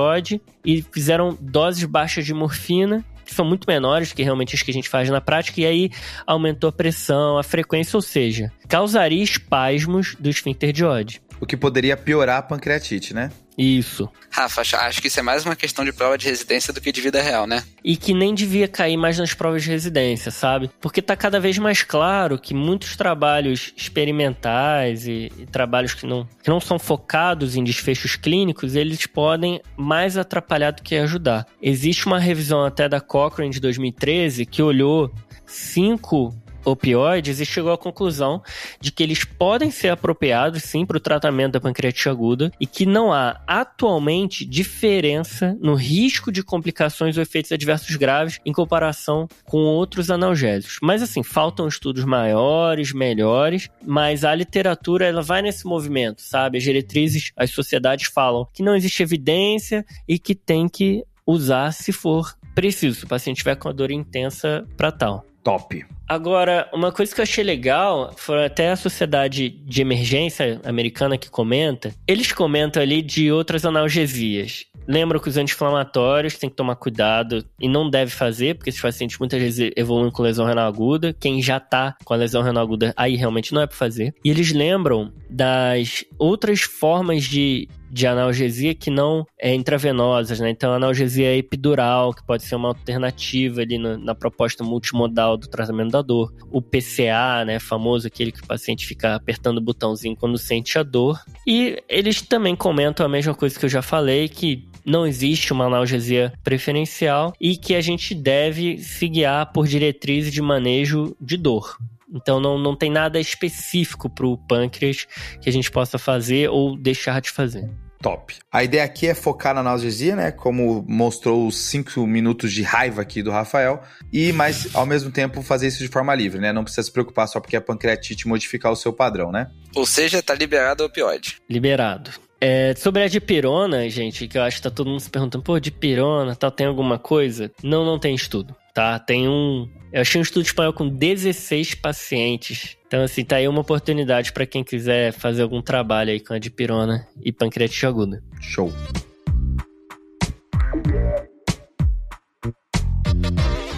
e fizeram doses baixas de morfina que são muito menores que realmente as que a gente faz na prática, e aí aumentou a pressão, a frequência, ou seja, causaria espasmos do esfíncter de Oddi. O que poderia piorar a pancreatite, né? Isso. Rafa, acho que isso é mais uma questão de prova de residência do que de vida real, né? E que nem devia cair mais nas provas de residência, sabe? Porque tá cada vez mais claro que muitos trabalhos experimentais e, e trabalhos que não, que não são focados em desfechos clínicos, eles podem mais atrapalhar do que ajudar. Existe uma revisão até da Cochrane de 2013 que olhou cinco opioides e chegou à conclusão de que eles podem ser apropriados sim para o tratamento da pancreatite aguda e que não há atualmente diferença no risco de complicações ou efeitos adversos graves em comparação com outros analgésicos. Mas assim, faltam estudos maiores, melhores, mas a literatura ela vai nesse movimento, sabe? As diretrizes, as sociedades falam que não existe evidência e que tem que usar se for preciso, se o paciente tiver com a dor intensa para tal. Top. Agora, uma coisa que eu achei legal foi até a Sociedade de Emergência Americana que comenta. Eles comentam ali de outras analgesias. Lembram que os anti-inflamatórios tem que tomar cuidado e não deve fazer, porque esses pacientes muitas vezes evoluem com lesão renal aguda. Quem já tá com a lesão renal aguda, aí realmente não é para fazer. E eles lembram das outras formas de, de analgesia que não é intravenosas, né? Então, analgesia epidural, que pode ser uma alternativa ali na, na, proposta multimodal do tratamento da dor. O PCA, né? Famoso, aquele que o paciente fica apertando o botãozinho quando sente a dor. E eles também comentam a mesma coisa que eu já falei, que não existe uma analgesia preferencial e que a gente deve se guiar por diretrizes de manejo de dor. Então não, não tem nada específico para o pâncreas que a gente possa fazer ou deixar de fazer. Top. A ideia aqui é focar na analgesia, né? Como mostrou os cinco minutos de raiva aqui do Rafael. E, mas, ao mesmo tempo, fazer isso de forma livre, né? Não precisa se preocupar só porque a pancreatite modificar o seu padrão, né? Ou seja, tá liberado o opioide. Liberado. É, sobre a dipirona, gente, que eu acho que tá todo mundo se perguntando, pô, dipirona, tal, tem alguma coisa? Não, não tem estudo, tá? Tem um... Eu achei um estudo espanhol com 16 pacientes. Então, assim, tá aí uma oportunidade para quem quiser fazer algum trabalho aí com a dipirona e pancreatite aguda. Show.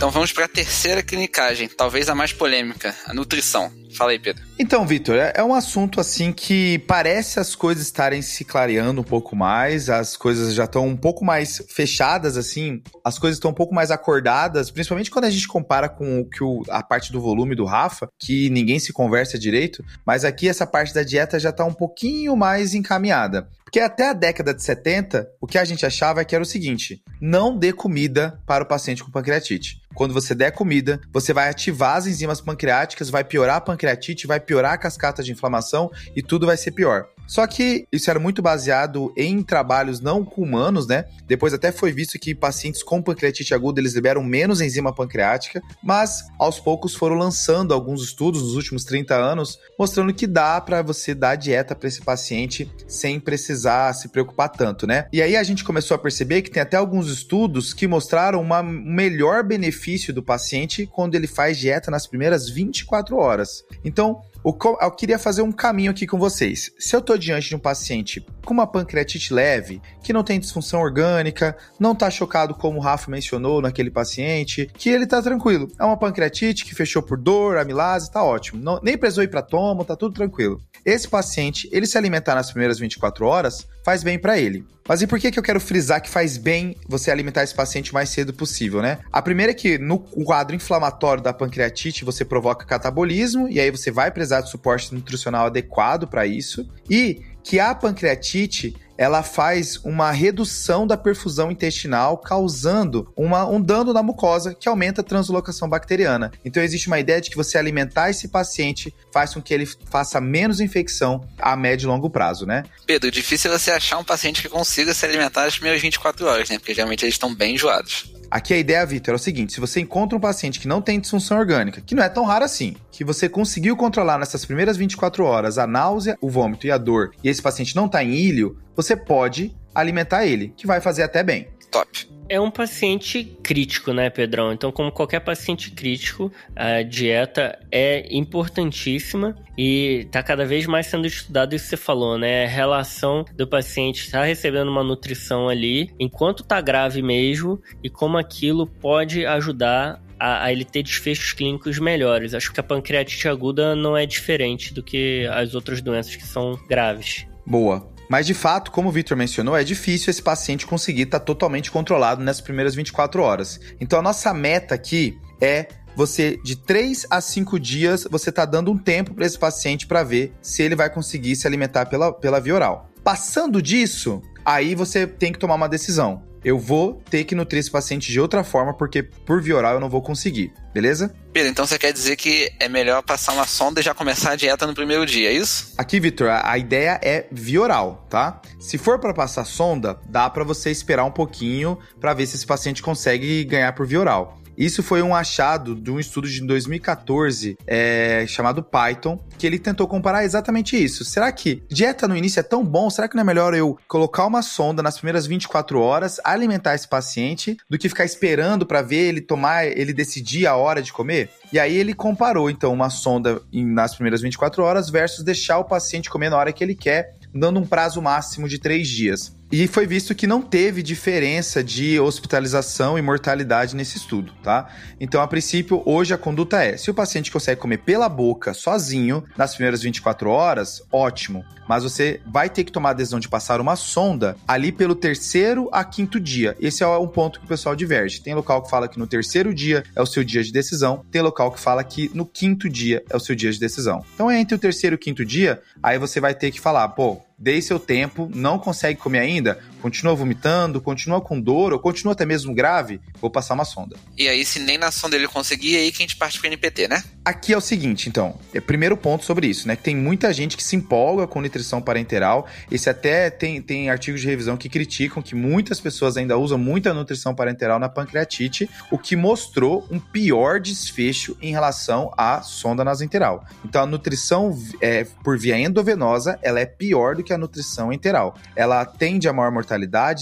Então vamos para a terceira clinicagem, talvez a mais polêmica, a nutrição. Fala aí, Pedro. Então, Vitor, é, é um assunto assim que parece as coisas estarem se clareando um pouco mais, as coisas já estão um pouco mais fechadas, assim, as coisas estão um pouco mais acordadas, principalmente quando a gente compara com o que o, a parte do volume do Rafa, que ninguém se conversa direito, mas aqui essa parte da dieta já está um pouquinho mais encaminhada. Porque até a década de 70, o que a gente achava é que era o seguinte: não dê comida para o paciente com pancreatite. Quando você der comida, você vai ativar as enzimas pancreáticas, vai piorar a pancreatite, vai piorar a cascata de inflamação e tudo vai ser pior. Só que isso era muito baseado em trabalhos não com humanos, né? Depois até foi visto que pacientes com pancreatite aguda eles liberam menos enzima pancreática, mas aos poucos foram lançando alguns estudos nos últimos 30 anos mostrando que dá para você dar dieta para esse paciente sem precisar se preocupar tanto, né? E aí a gente começou a perceber que tem até alguns estudos que mostraram um melhor benefício do paciente quando ele faz dieta nas primeiras 24 horas. Então, eu queria fazer um caminho aqui com vocês. Se eu estou diante de um paciente com uma pancreatite leve, que não tem disfunção orgânica, não está chocado como o Rafa mencionou naquele paciente, que ele está tranquilo. É uma pancreatite que fechou por dor, amilase, está ótimo. Não, nem precisou ir para tomo, está tudo tranquilo. Esse paciente, ele se alimentar nas primeiras 24 horas, faz bem para ele. Mas e por que, que eu quero frisar que faz bem você alimentar esse paciente o mais cedo possível, né? A primeira é que no quadro inflamatório da pancreatite você provoca catabolismo e aí você vai precisar de suporte nutricional adequado para isso. E que a pancreatite ela faz uma redução da perfusão intestinal, causando uma, um dano na mucosa que aumenta a translocação bacteriana. Então existe uma ideia de que você alimentar esse paciente faz com que ele faça menos infecção a médio e longo prazo, né? Pedro, difícil você achar um paciente que consiga se alimentar nas primeiras 24 horas, né? Porque geralmente eles estão bem enjoados. Aqui a ideia, Vitor, é o seguinte: se você encontra um paciente que não tem disfunção orgânica, que não é tão raro assim, que você conseguiu controlar nessas primeiras 24 horas a náusea, o vômito e a dor, e esse paciente não está em ilho, você pode alimentar ele, que vai fazer até bem. Top é um paciente crítico, né, Pedrão? Então, como qualquer paciente crítico, a dieta é importantíssima e está cada vez mais sendo estudado isso que você falou, né? A relação do paciente estar tá recebendo uma nutrição ali enquanto está grave mesmo e como aquilo pode ajudar a, a, ele ter desfechos clínicos melhores. Acho que a pancreatite aguda não é diferente do que as outras doenças que são graves. Boa. Mas de fato, como o Victor mencionou, é difícil esse paciente conseguir estar tá totalmente controlado nessas primeiras 24 horas. Então a nossa meta aqui é você de 3 a 5 dias você está dando um tempo para esse paciente para ver se ele vai conseguir se alimentar pela, pela via oral. Passando disso, aí você tem que tomar uma decisão eu vou ter que nutrir esse paciente de outra forma, porque por via oral eu não vou conseguir, beleza? Pedro, então você quer dizer que é melhor passar uma sonda e já começar a dieta no primeiro dia, é isso? Aqui, Vitor, a ideia é via oral, tá? Se for para passar sonda, dá para você esperar um pouquinho para ver se esse paciente consegue ganhar por via oral. Isso foi um achado de um estudo de 2014 é, chamado Python, que ele tentou comparar exatamente isso. Será que dieta no início é tão bom? Será que não é melhor eu colocar uma sonda nas primeiras 24 horas, alimentar esse paciente, do que ficar esperando para ver ele tomar, ele decidir a hora de comer? E aí ele comparou, então, uma sonda nas primeiras 24 horas versus deixar o paciente comer na hora que ele quer, dando um prazo máximo de 3 dias. E foi visto que não teve diferença de hospitalização e mortalidade nesse estudo, tá? Então, a princípio, hoje a conduta é: se o paciente consegue comer pela boca sozinho nas primeiras 24 horas, ótimo. Mas você vai ter que tomar a decisão de passar uma sonda ali pelo terceiro a quinto dia. Esse é um ponto que o pessoal diverge. Tem local que fala que no terceiro dia é o seu dia de decisão, tem local que fala que no quinto dia é o seu dia de decisão. Então, é entre o terceiro e o quinto dia, aí você vai ter que falar, pô, dei seu tempo, não consegue comer ainda, continua vomitando, continua com dor ou continua até mesmo grave, vou passar uma sonda. E aí, se nem na sonda ele conseguir, é aí que a gente parte pro NPT, né? Aqui é o seguinte, então, é primeiro ponto sobre isso, né? Que tem muita gente que se empolga com nutrição parenteral. Esse até tem, tem artigos de revisão que criticam que muitas pessoas ainda usam muita nutrição parenteral na pancreatite, o que mostrou um pior desfecho em relação à sonda nasoenteral. Então, a nutrição é, por via endovenosa, ela é pior do que a nutrição enteral. Ela tende a maior mortalidade,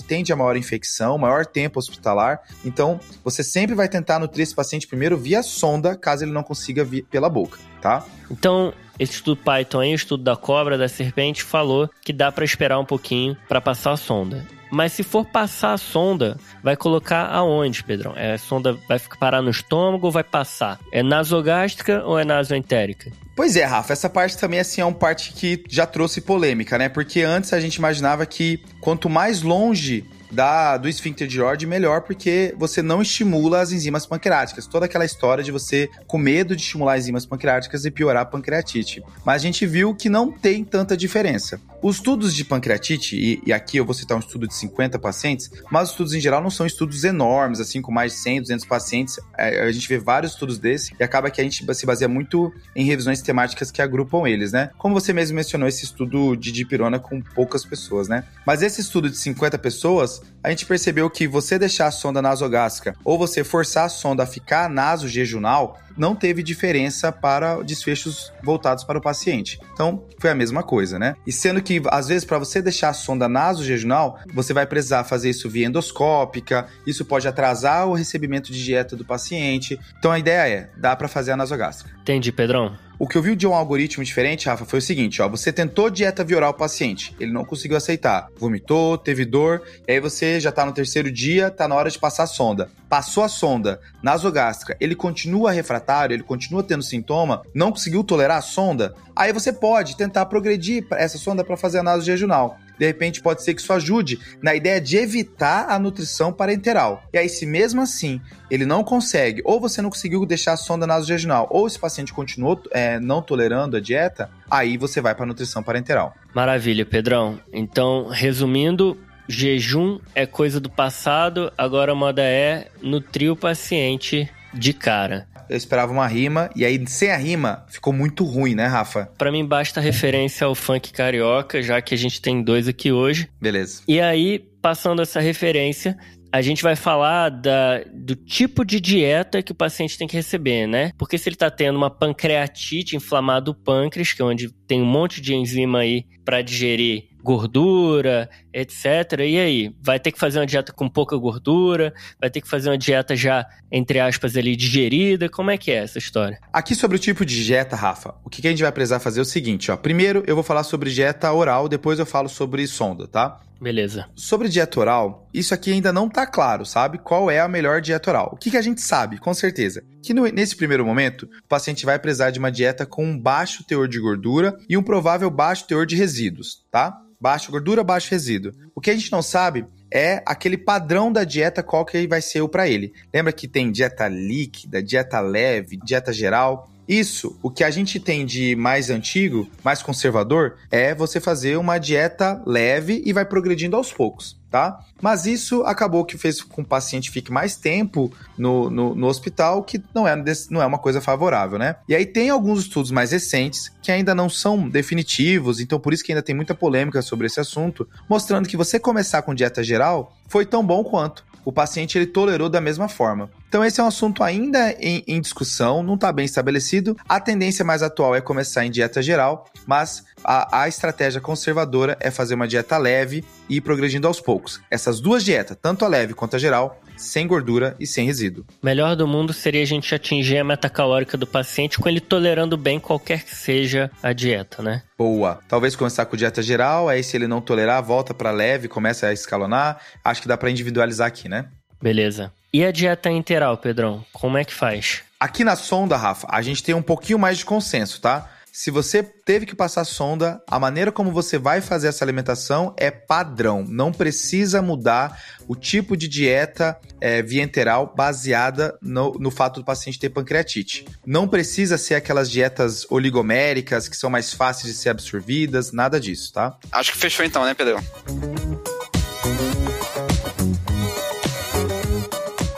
tende a maior infecção, maior tempo hospitalar. Então, você sempre vai tentar nutrir esse paciente primeiro via sonda, caso ele não consiga vir pela boca, tá? Então, esse estudo Python aí, o estudo da cobra, da serpente, falou que dá para esperar um pouquinho para passar a sonda. Mas se for passar a sonda, vai colocar aonde, Pedrão? É, a sonda vai ficar parar no estômago ou vai passar? É nasogástrica ou é nasoentérica? Pois é, Rafa, essa parte também assim é uma parte que já trouxe polêmica, né? Porque antes a gente imaginava que quanto mais longe da, do esfíncter de Jorge melhor, porque você não estimula as enzimas pancreáticas. Toda aquela história de você com medo de estimular enzimas pancreáticas e piorar a pancreatite. Mas a gente viu que não tem tanta diferença. Os estudos de pancreatite, e, e, aqui eu vou citar um estudo de 50 pacientes, mas os estudos em geral não são estudos enormes, assim, com mais de 100, 200 pacientes. É, a gente vê vários estudos desses e acaba que a gente se baseia muito em revisões temáticas que agrupam eles, né? Como você mesmo mencionou, esse estudo de dipirona com poucas pessoas, né? Mas esse estudo de 50 pessoas, a gente percebeu que você deixar a sonda nasogástrica ou você forçar a sonda a ficar naso-jejunal, não teve diferença para desfechos voltados para o paciente. Então, foi a mesma coisa, né? E sendo que, às vezes, para você deixar a sonda naso-jejunal, você vai precisar fazer isso via endoscópica, isso pode atrasar o recebimento de dieta do paciente. Então, a ideia é, dá para fazer a nasogástrica. Entendi, Pedrão. O que eu vi de um algoritmo diferente, Rafa, foi o seguinte, ó, você tentou dieta via oral paciente, ele não conseguiu aceitar, vomitou, teve dor, e aí você já tá no terceiro dia, tá na hora de passar a sonda. Passou a sonda nasogástrica, ele continua refratário, ele continua tendo sintoma, não conseguiu tolerar a sonda, aí você pode tentar progredir essa sonda para fazer a nasojejunal de repente pode ser que isso ajude na ideia de evitar a nutrição parenteral. E aí, se mesmo assim ele não consegue, ou você não conseguiu deixar a sonda nasovaginal, ou esse paciente continuou é, não tolerando a dieta, aí você vai para nutrição parenteral. Maravilha, Pedrão. Então, resumindo, jejum é coisa do passado, agora a moda é nutrir o paciente de cara eu esperava uma rima, e aí sem a rima ficou muito ruim, né, Rafa? Para mim basta referência ao funk carioca, já que a gente tem dois aqui hoje. Beleza. E aí, passando essa referência, a gente vai falar da, do tipo de dieta que o paciente tem que receber, né? Porque se ele está tendo uma pancreatite inflamada do pâncreas, que é onde tem um monte de enzima aí para digerir gordura, etc. E aí, vai ter que fazer uma dieta com pouca gordura? Vai ter que fazer uma dieta já, entre aspas, ali, digerida? Como é que é essa história? Aqui sobre o tipo de dieta, Rafa, o que a gente vai precisar fazer é o seguinte, ó. Primeiro eu vou falar sobre dieta oral, depois eu falo sobre sonda, tá? Beleza. Sobre dieta oral, isso aqui ainda não tá claro, sabe? Qual é a melhor dieta oral? O que, que a gente sabe, com certeza? Que no, nesse primeiro momento, o paciente vai precisar de uma dieta com um baixo teor de gordura e um provável baixo teor de resíduos, tá? Baixa gordura, baixo resíduo. O que a gente não sabe é aquele padrão da dieta qual que vai ser o para ele. Lembra que tem dieta líquida, dieta leve, dieta geral? Isso, o que a gente tem de mais antigo, mais conservador, é você fazer uma dieta leve e vai progredindo aos poucos, tá? Mas isso acabou que fez com que o paciente fique mais tempo no, no, no, hospital, que não é, não é uma coisa favorável, né? E aí tem alguns estudos mais recentes que ainda não são definitivos, então por isso que ainda tem muita polêmica sobre esse assunto, mostrando que você começar com dieta geral foi tão bom quanto o paciente ele tolerou da mesma forma. Então esse é um assunto ainda em, em discussão, não está bem estabelecido. A tendência mais atual é começar em dieta geral, mas a, a, estratégia conservadora é fazer uma dieta leve e ir progredindo aos poucos. Essas duas dietas, tanto a leve quanto a geral, sem gordura e sem resíduo. Melhor do mundo seria a gente atingir a meta calórica do paciente com ele tolerando bem qualquer que seja a dieta, né? Boa. Talvez começar com dieta geral, aí se ele não tolerar, volta para leve, começa a escalonar. Acho que dá para individualizar aqui, né? Beleza. E a dieta interal, Pedrão? Como é que faz? Aqui na sonda, Rafa, a gente tem um pouquinho mais de consenso, tá? Se você teve que passar sonda, a maneira como você vai fazer essa alimentação é padrão. Não precisa mudar o tipo de dieta é, via enteral baseada no, no fato do paciente ter pancreatite. Não precisa ser aquelas dietas oligoméricas que são mais fáceis de ser absorvidas, nada disso, tá? Acho que fechou então, né, Pedro?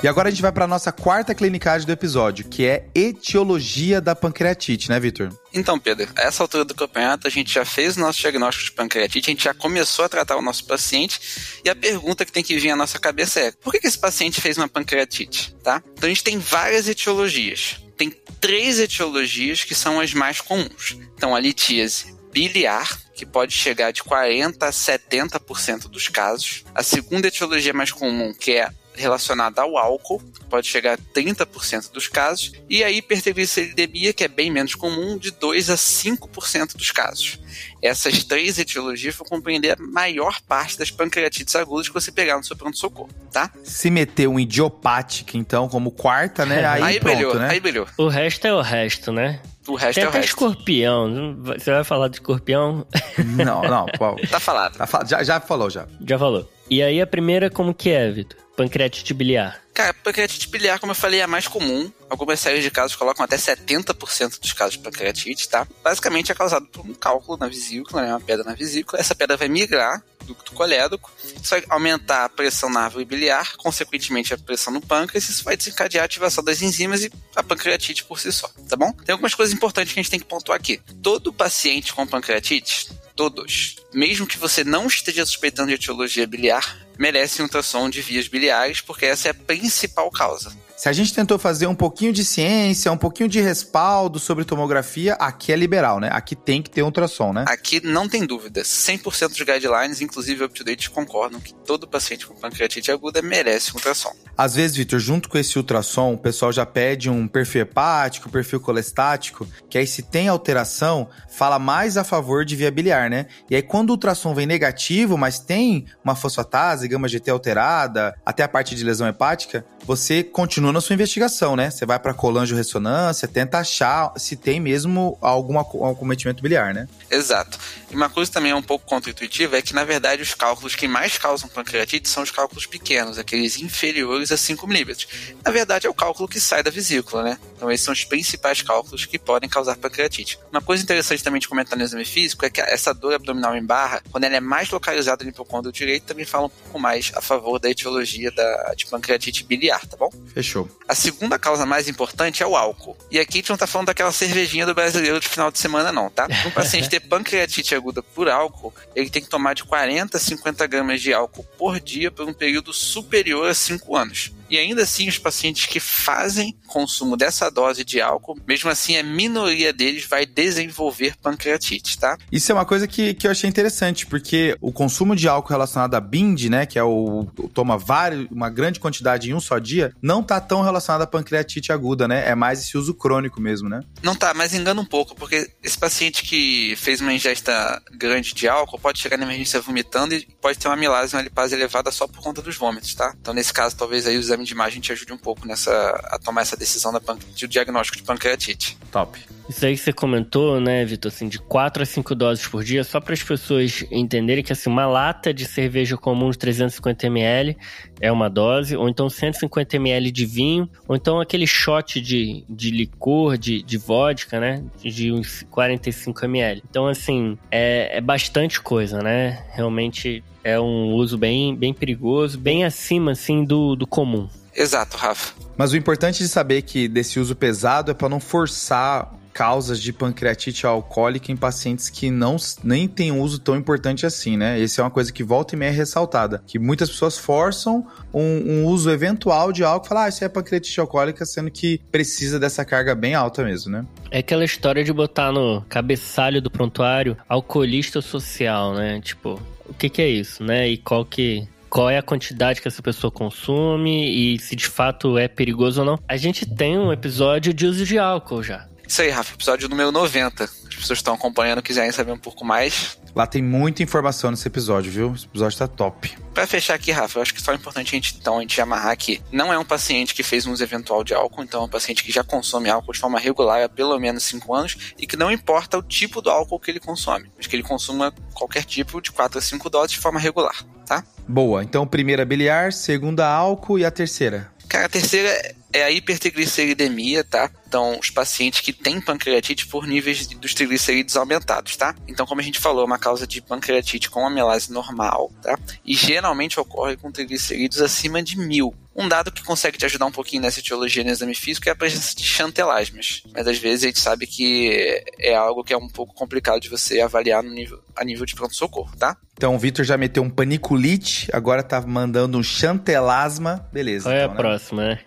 E agora a gente vai para nossa quarta clinicagem do episódio, que é etiologia da pancreatite, né, Vitor? Então, Pedro, a essa altura do campeonato, a gente já fez o nosso diagnóstico de pancreatite, a gente já começou a tratar o nosso paciente, e a pergunta que tem que vir à nossa cabeça é: por que, esse paciente fez uma pancreatite? Tá? Então, a gente tem várias etiologias. Tem três etiologias que são as mais comuns. Então, a litíase biliar, que pode chegar de 40% a 70% dos casos. A segunda etiologia mais comum, que é relacionada ao álcool, pode chegar a 30% dos casos, e a hipertrigliceridemia, que é bem menos comum, de 2 a 5% dos casos. Essas três etiologias vão compreender a maior parte das pancreatites agudas que você pegar no seu pronto-socorro, tá? Se meter um idiopática, então, como quarta, né? Aí, aí pronto, brilhou, né? aí brilhou. O resto é o resto, né? O resto Tem é o até resto. escorpião. Você vai falar de escorpião? Não, não. Tá falado. tá já, já falou, já. Já falou. E aí a primeira como que é, Vitor? Pancreatite biliar. Cara, pancreatite biliar, como eu falei, é a mais comum. Algumas séries de casos colocam até 70% dos casos de pancreatite, tá? Basicamente é causado por um cálculo na vesícula, né? Uma pedra na vesícula. Essa pedra vai migrar do ducto colédoco, isso vai aumentar a pressão na árvore biliar, consequentemente a pressão no pâncreas, isso vai desencadear a ativação das enzimas e a pancreatite por si só, tá bom? Tem algumas coisas importantes que a gente tem que pontuar aqui. Todo paciente com pancreatite, todos, mesmo que você não esteja suspeitando de etiologia biliar, merece um ultrassom de vias biliares, porque essa é a principal causa. Se a gente tentou fazer um pouquinho de ciência, um pouquinho de respaldo sobre tomografia, aqui é liberal, né? Aqui tem que ter ultrassom, né? Aqui não tem dúvida, 100% dos guidelines, inclusive UpToDate, concordam que todo paciente com pancreatite aguda merece um ultrassom. Às vezes, Vitor, junto com esse ultrassom, o pessoal já pede um perfil hepático, perfil colestático, que aí se tem alteração, fala mais a favor de via biliar, né? E aí quando o ultrassom vem negativo, mas tem uma fosfatase, gama GT alterada, até a parte de lesão hepática, você continua na sua investigação, né? Você vai para colangio-ressonância, tenta achar se tem mesmo algum acometimento biliar, né? Exato. E uma coisa também é um pouco contra-intuitiva é que, na verdade, os cálculos que mais causam pancreatite são os cálculos pequenos, aqueles inferiores a 5 milímetros. Na verdade, é o cálculo que sai da vesícula, né? Então, esses são os principais cálculos que podem causar pancreatite. Uma coisa interessante também de comentar no exame físico é que essa dor abdominal em barra, quando ela é mais localizada no hipocôndrio direito, também fala um pouco mais a favor da etiologia da, de pancreatite biliar, tá bom? Fechou. A segunda causa mais importante é o álcool. E aqui a gente não tá falando daquela cervejinha do brasileiro de final de semana, não, tá? Um paciente ter pancreatite aguda por álcool, ele tem que tomar de 40 a 50 gramas de álcool por dia por um período superior a 5 anos. E ainda assim, os pacientes que fazem consumo dessa dose de álcool, mesmo assim, a minoria deles vai desenvolver pancreatite, tá? Isso é uma coisa que, que eu achei interessante, porque o consumo de álcool relacionado a BIND, né, que é o, o toma vários, uma grande quantidade em um só dia, não tá tão relacionado à pancreatite aguda, né? É mais esse uso crônico mesmo, né? Não tá, mas engana um pouco, porque esse paciente que fez uma ingesta grande de álcool pode chegar na emergência vomitando e pode ter uma amilase, uma lipase elevada só por conta dos vômitos, tá? Então, nesse caso, talvez aí o exame de imagem te ajude um pouco nessa a tomar essa decisão da pan- de diagnóstico de pancreatite. Top. Isso aí que você comentou, né, Vitor, assim, de 4 a 5 doses por dia, só para as pessoas entenderem que assim, uma lata de cerveja comum de 350 ml é uma dose, ou então 150 ml de vinho, ou então aquele shot de, de licor, de, de vodka, né, de uns 45 ml. Então, assim, é, é bastante coisa, né? Realmente é um uso bem, bem perigoso, bem acima, assim, do, do comum. Exato, Rafa. Mas o importante de saber que desse uso pesado é para não forçar causas de pancreatite alcoólica em pacientes que não nem têm um uso tão importante assim, né? Essa é uma coisa que volta e meia é ressaltada, que muitas pessoas forçam um, um uso eventual de álcool, falar, ah, isso é pancreatite alcoólica, sendo que precisa dessa carga bem alta mesmo, né? É aquela história de botar no cabeçalho do prontuário alcoolista social, né? Tipo, o que, que é isso, né? E qual que qual é a quantidade que essa pessoa consome e se de fato é perigoso ou não. A gente tem um episódio de uso de álcool já. Isso aí, Rafa, episódio número 90. As pessoas estão acompanhando quiserem saber um pouco mais. Lá tem muita informação nesse episódio, viu? Esse episódio tá top. Pra fechar aqui, Rafa, eu acho que só é importante a gente, então, a gente amarrar aqui. Não é um paciente que fez um uso eventual de álcool, então é um paciente que já consome álcool de forma regular há pelo menos 5 anos e que não importa o tipo do álcool que ele consome, mas que ele consuma qualquer tipo de 4 a 5 doses de forma regular, tá? Boa. Então, primeira biliar, segunda álcool e a terceira. Cara, a terceira é a hipertrigliceridemia, tá? Então, os pacientes que têm pancreatite por níveis dos triglicerídeos aumentados, tá? Então, como a gente falou, é uma causa de pancreatite com amelase normal, tá? E geralmente ocorre com triglicerídeos acima de mil. Um dado que consegue te ajudar um pouquinho nessa etiologia no exame físico é a presença de chantelasmas. Mas às vezes a gente sabe que é algo que é um pouco complicado de você avaliar no nível, a nível de pronto-socorro, tá? Então o Vitor já meteu um paniculite, agora tá mandando um chantelasma. Beleza. Qual então, é a né? próxima, né?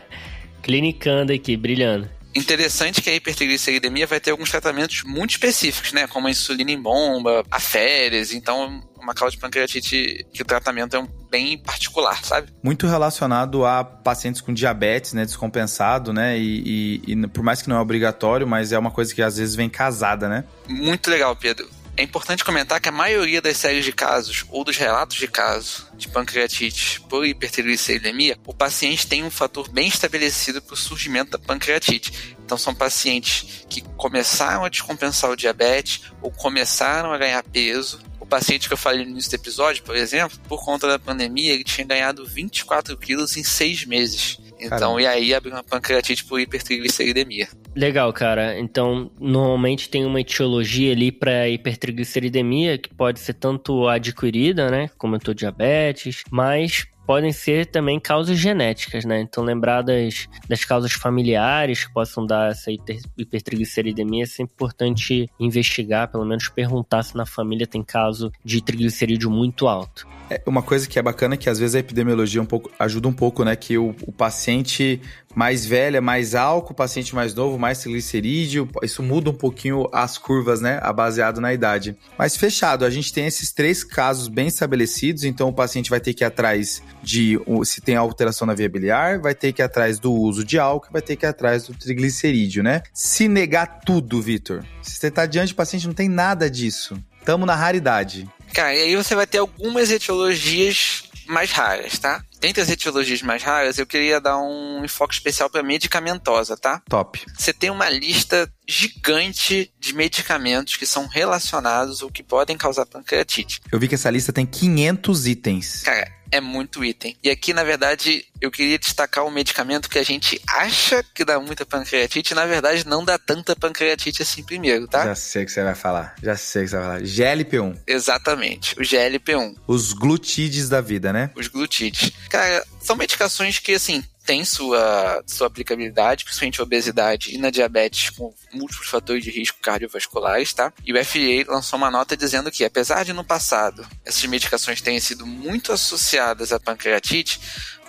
[LAUGHS] Clinicando aqui, brilhando. Interessante que a hipertrigliceridemia vai ter alguns tratamentos muito específicos, né? Como a insulina em bomba, a férias, então uma causa de pancreatite que o tratamento é um bem particular, sabe? Muito relacionado a pacientes com diabetes, né, descompensado, né, e, e, e por mais que não é obrigatório, mas é uma coisa que às vezes vem casada, né? Muito legal, Pedro. É importante comentar que a maioria das séries de casos ou dos relatos de casos de pancreatite por hipertrigliceridemia, o paciente tem um fator bem estabelecido para o surgimento da pancreatite. Então são pacientes que começaram a descompensar o diabetes ou começaram a ganhar peso. O paciente que eu falei no início do episódio, por exemplo, por conta da pandemia, ele tinha ganhado 24 quilos em seis meses. Então, Caramba. e aí abriu uma pancreatite por hipertrigliceridemia. Legal, cara. Então, normalmente tem uma etiologia ali para hipertrigliceridemia que pode ser tanto adquirida, né, como eu tô diabetes, mas podem ser também causas genéticas, né? Então, lembrar das, causas familiares que possam dar essa hipertrigliceridemia é sempre importante investigar, pelo menos perguntar se na família tem caso de triglicerídeo muito alto. É uma coisa que é bacana é que às vezes a epidemiologia um pouco, ajuda um pouco, né? Que o, o paciente mais velho é mais álcool, paciente mais novo mais triglicerídeo. Isso muda um pouquinho as curvas, né? Baseado na idade. Mas fechado, a gente tem esses três casos bem estabelecidos, então o paciente vai ter que ir atrás de se tem alteração na via biliar, vai ter que ir atrás do uso de álcool, vai ter que ir atrás do triglicerídeo, né? Se negar tudo, Vitor, se você tá diante do paciente não tem nada disso. Tamo na raridade. Cara, e aí você vai ter algumas etiologias mais raras, tá? Dentre as etiologias mais raras, eu queria dar um enfoque especial para medicamentosa, tá? Top. Você tem uma lista gigante de medicamentos que são relacionados ou que podem causar pancreatite. Eu vi que essa lista tem 500 itens. Cara, é muito item. E aqui, na verdade, eu queria destacar um medicamento que a gente acha que dá muita pancreatite e, na verdade, não dá tanta pancreatite assim primeiro, tá? Já sei o que você vai falar. Já sei o que você vai falar. GLP-1. Exatamente, o GLP-1. Os glutides da vida, né? Os glutides. Cara, são medicações que, assim, tem sua, sua aplicabilidade, principalmente obesidade e na diabetes com múltiplos fatores de risco cardiovasculares, tá? E o FDA lançou uma nota dizendo que, apesar de no passado essas medicações tenham sido muito associadas à pancreatite,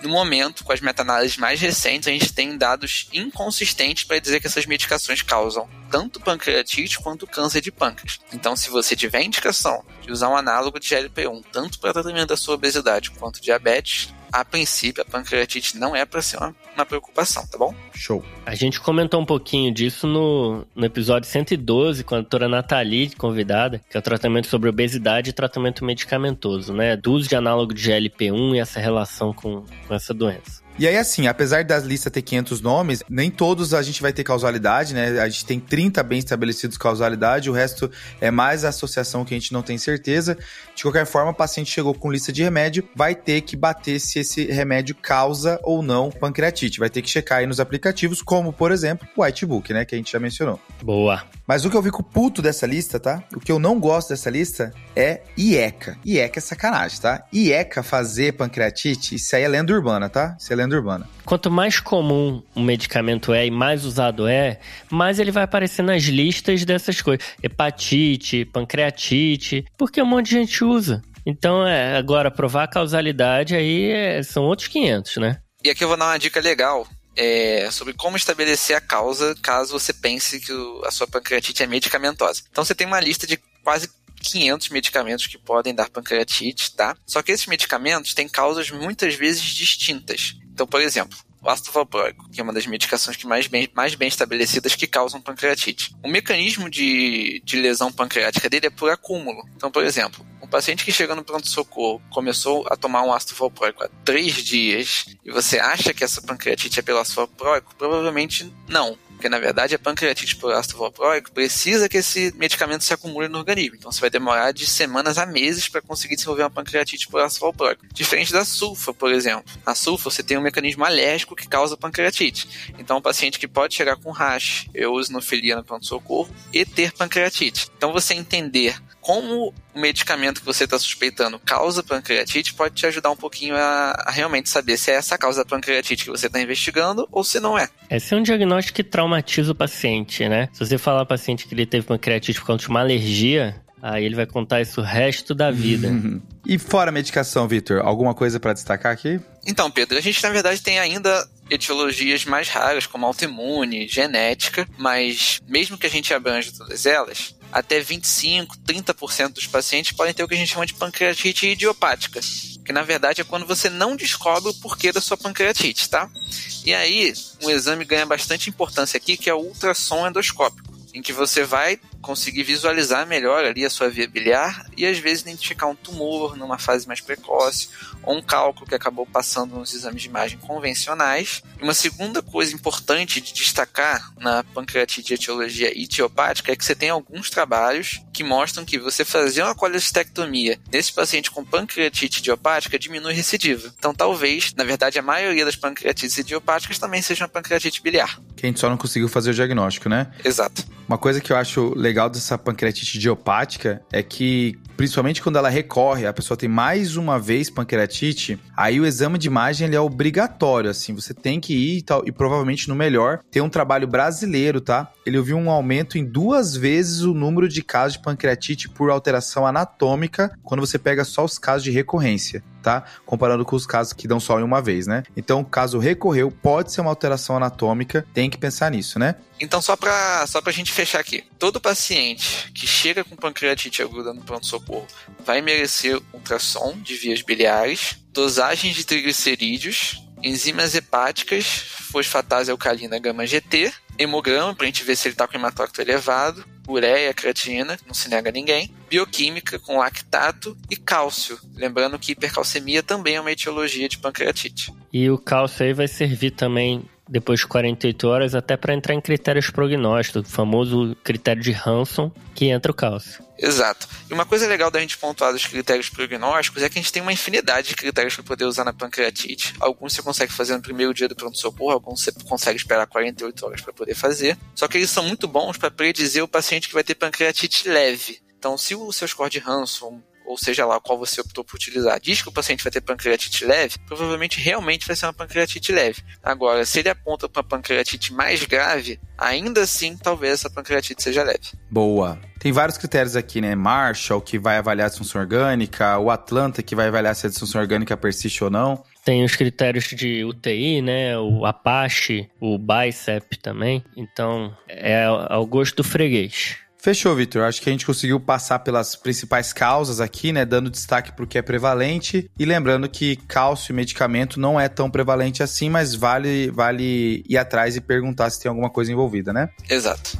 no momento, com as meta-análises mais recentes, a gente tem dados inconsistentes para dizer que essas medicações causam tanto pancreatite quanto câncer de pâncreas. Então, se você tiver indicação de usar um análogo de GLP-1, tanto para tratamento da sua obesidade quanto diabetes, a princípio, a pancreatite não é para ser uma, uma, preocupação, tá bom? Show. A gente comentou um pouquinho disso no, no episódio 112, com a doutora Nathalie, convidada, que é o tratamento sobre obesidade e tratamento medicamentoso, né? Do uso de análogo de GLP-1 e essa relação com, com essa doença. E aí, assim, apesar das listas ter 500 nomes, nem todos a gente vai ter causalidade, né? A gente tem 30 bem estabelecidos causalidade, o resto é mais associação que a gente não tem certeza. De qualquer forma, o paciente chegou com lista de remédio, vai ter que bater se esse remédio causa ou não pancreatite. Vai ter que checar aí nos aplicativos, como, por exemplo, o Whitebook, né? Que a gente já mencionou. Boa. Mas o que eu fico puto dessa lista, tá? O que eu não gosto dessa lista é IECA. IECA é sacanagem, tá? IECA fazer pancreatite, isso aí é lenda urbana, tá? Isso é lenda urbana. Quanto mais comum um medicamento é e mais usado é, mais ele vai aparecer nas listas dessas coisas. Hepatite, pancreatite, porque um monte de gente usa. Então, é, agora, provar a causalidade aí é, são outros 500, né? E aqui eu vou dar uma dica legal. É, sobre como estabelecer a causa caso você pense que o, a sua pancreatite é medicamentosa. Então você tem uma lista de quase 500 medicamentos que podem dar pancreatite, tá? Só que esses medicamentos têm causas muitas vezes distintas. Então, por exemplo, o ácido valproico, que é uma das medicações que mais bem, mais bem estabelecidas que causam pancreatite. O mecanismo de, de lesão pancreática dele é por acúmulo. Então, por exemplo, um paciente que chega no pronto-socorro começou a tomar um ácido valproico há três dias e você acha que essa pancreatite é pelo ácido valproico, provavelmente não porque na verdade a pancreatite por ácido valproico precisa que esse medicamento se acumule no organismo. Então você vai demorar de semanas a meses para conseguir desenvolver uma pancreatite por ácido valproico. Diferente da sulfa, por exemplo. Na sulfa você tem um mecanismo alérgico que causa pancreatite. Então um paciente que pode chegar com rash, eosinofilia no pronto-socorro e ter pancreatite. Então você entender como o medicamento que você está suspeitando causa pancreatite, pode te ajudar um pouquinho a, a, realmente saber se é essa causa da pancreatite que você está investigando ou se não é. Esse é um diagnóstico que traumatiza o paciente, né? Se você falar ao paciente que ele teve pancreatite por conta de uma alergia, Aí ele vai contar isso o resto da vida. e fora a medicação, Victor, alguma coisa para destacar aqui? Então, Pedro, a gente na verdade tem ainda etiologias mais raras, como autoimune, genética, mas mesmo que a gente abranja todas elas, até 25, 30% dos pacientes podem ter o que a gente chama de pancreatite idiopática, que na verdade é quando você não descobre o porquê da sua pancreatite, tá? E aí, um exame ganha bastante importância aqui, que é o ultrassom endoscópico, em que você vai conseguir visualizar melhor ali a sua via biliar e às vezes identificar um tumor numa fase mais precoce ou um cálculo que acabou passando nos exames de imagem convencionais. E uma segunda coisa importante de destacar na pancreatite etiologia etiopática é que você tem alguns trabalhos que mostram que você fazer uma colecistectomia nesse paciente com pancreatite idiopática diminui recidiva. Então talvez, na verdade, a maioria das pancreatites idiopáticas também seja uma pancreatite biliar. Que a gente só não conseguiu fazer o diagnóstico, né? Exato. Uma coisa que eu acho legal legal dessa pancreatite idiopática é que, principalmente quando ela recorre, a pessoa tem mais uma vez pancreatite, aí o exame de imagem ele é obrigatório, assim, você tem que ir e tal, e provavelmente no melhor, tem um trabalho brasileiro, tá? Ele viu um aumento em duas vezes o número de casos de pancreatite por alteração anatômica quando você pega só os casos de recorrência tá? Comparando com os casos que dão só em uma vez, né? Então, caso recorreu, pode ser uma alteração anatômica, tem que pensar nisso, né? Então, só para só pra gente fechar aqui, todo paciente que chega com pancreatite aguda no pronto-socorro vai merecer ultrassom de vias biliares, dosagem de triglicerídeos, enzimas hepáticas, fosfatase alcalina gama GT, hemograma para a gente ver se ele está com hematócrito elevado, ureia, creatina, não se nega a ninguém, bioquímica com lactato e cálcio. Lembrando que hipercalcemia também é uma etiologia de pancreatite. E o cálcio aí vai servir também depois de 48 horas, até para entrar em critérios prognósticos, o famoso critério de Hanson, que entra o cálcio. Exato. E uma coisa legal da gente pontuar dos critérios prognósticos é que a gente tem uma infinidade de critérios para poder usar na pancreatite. Alguns você consegue fazer no primeiro dia do pronto-socorro, alguns você consegue esperar 48 horas para poder fazer. Só que eles são muito bons para predizer o paciente que vai ter pancreatite leve. Então, se o seu score de Hanson ou seja lá qual você optou por utilizar, diz que o paciente vai ter pancreatite leve, provavelmente realmente vai ser uma pancreatite leve. Agora, se ele aponta para pancreatite mais grave, ainda assim talvez essa pancreatite seja leve. Boa. Tem vários critérios aqui, né? Marshall, que vai avaliar a disfunção orgânica, o Atlanta, que vai avaliar se a disfunção orgânica persiste ou não. Tem os critérios de UTI, né? O Apache, o Bicep também. Então, é ao gosto do freguês. Fechou, Vitor. Acho que a gente conseguiu passar pelas principais causas aqui, né? Dando destaque para o que é prevalente. E lembrando que cálcio e medicamento não é tão prevalente assim, mas vale, vale ir atrás e perguntar se tem alguma coisa envolvida, né? Exato.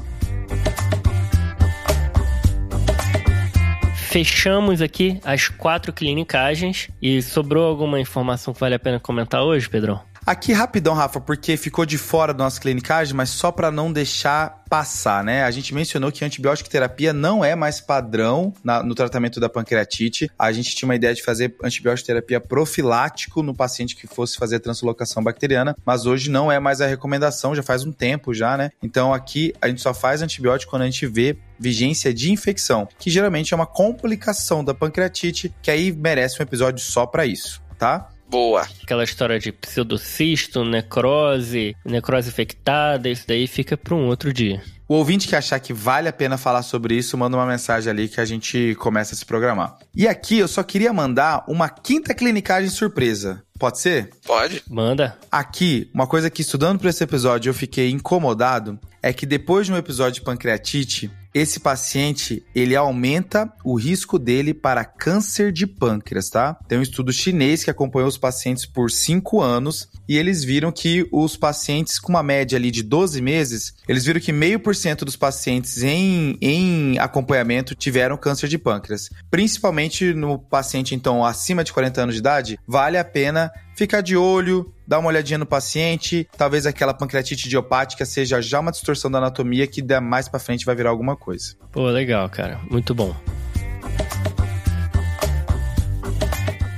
Fechamos aqui as quatro clinicagens e sobrou alguma informação que vale a pena comentar hoje, Pedrão? Aqui rapidão, Rafa, porque ficou de fora da nossa clinicagem, mas só para não deixar passar, né? A gente mencionou que antibiótico terapia não é mais padrão na, no tratamento da pancreatite. A gente tinha uma ideia de fazer antibiótico terapia profilático no paciente que fosse fazer translocação bacteriana, mas hoje não é mais a recomendação, já faz um tempo já, né? Então aqui a gente só faz antibiótico quando a gente vê vigência de infecção, que geralmente é uma complicação da pancreatite, que aí merece um episódio só para isso, tá? Boa. Aquela história de pseudocisto, necrose, necrose infectada, isso daí fica para um outro dia. O ouvinte que achar que vale a pena falar sobre isso, manda uma mensagem ali que a gente começa a se programar. E aqui eu só queria mandar uma quinta clinicagem surpresa. Pode ser? Pode. Manda. Aqui, uma coisa que estudando para esse episódio eu fiquei incomodado é que depois de um episódio de pancreatite, esse paciente ele aumenta o risco dele para câncer de pâncreas, tá? Tem um estudo chinês que acompanhou os pacientes por 5 anos e eles viram que os pacientes com uma média ali de 12 meses, eles viram que meio por cento dos pacientes em, em acompanhamento tiveram câncer de pâncreas. Principalmente no paciente, então, acima de 40 anos de idade, vale a pena ficar de olho, dar uma olhadinha no paciente, talvez aquela pancreatite idiopática seja já uma distorção da anatomia que mais para frente vai virar alguma coisa. Pô, legal, cara. Muito bom.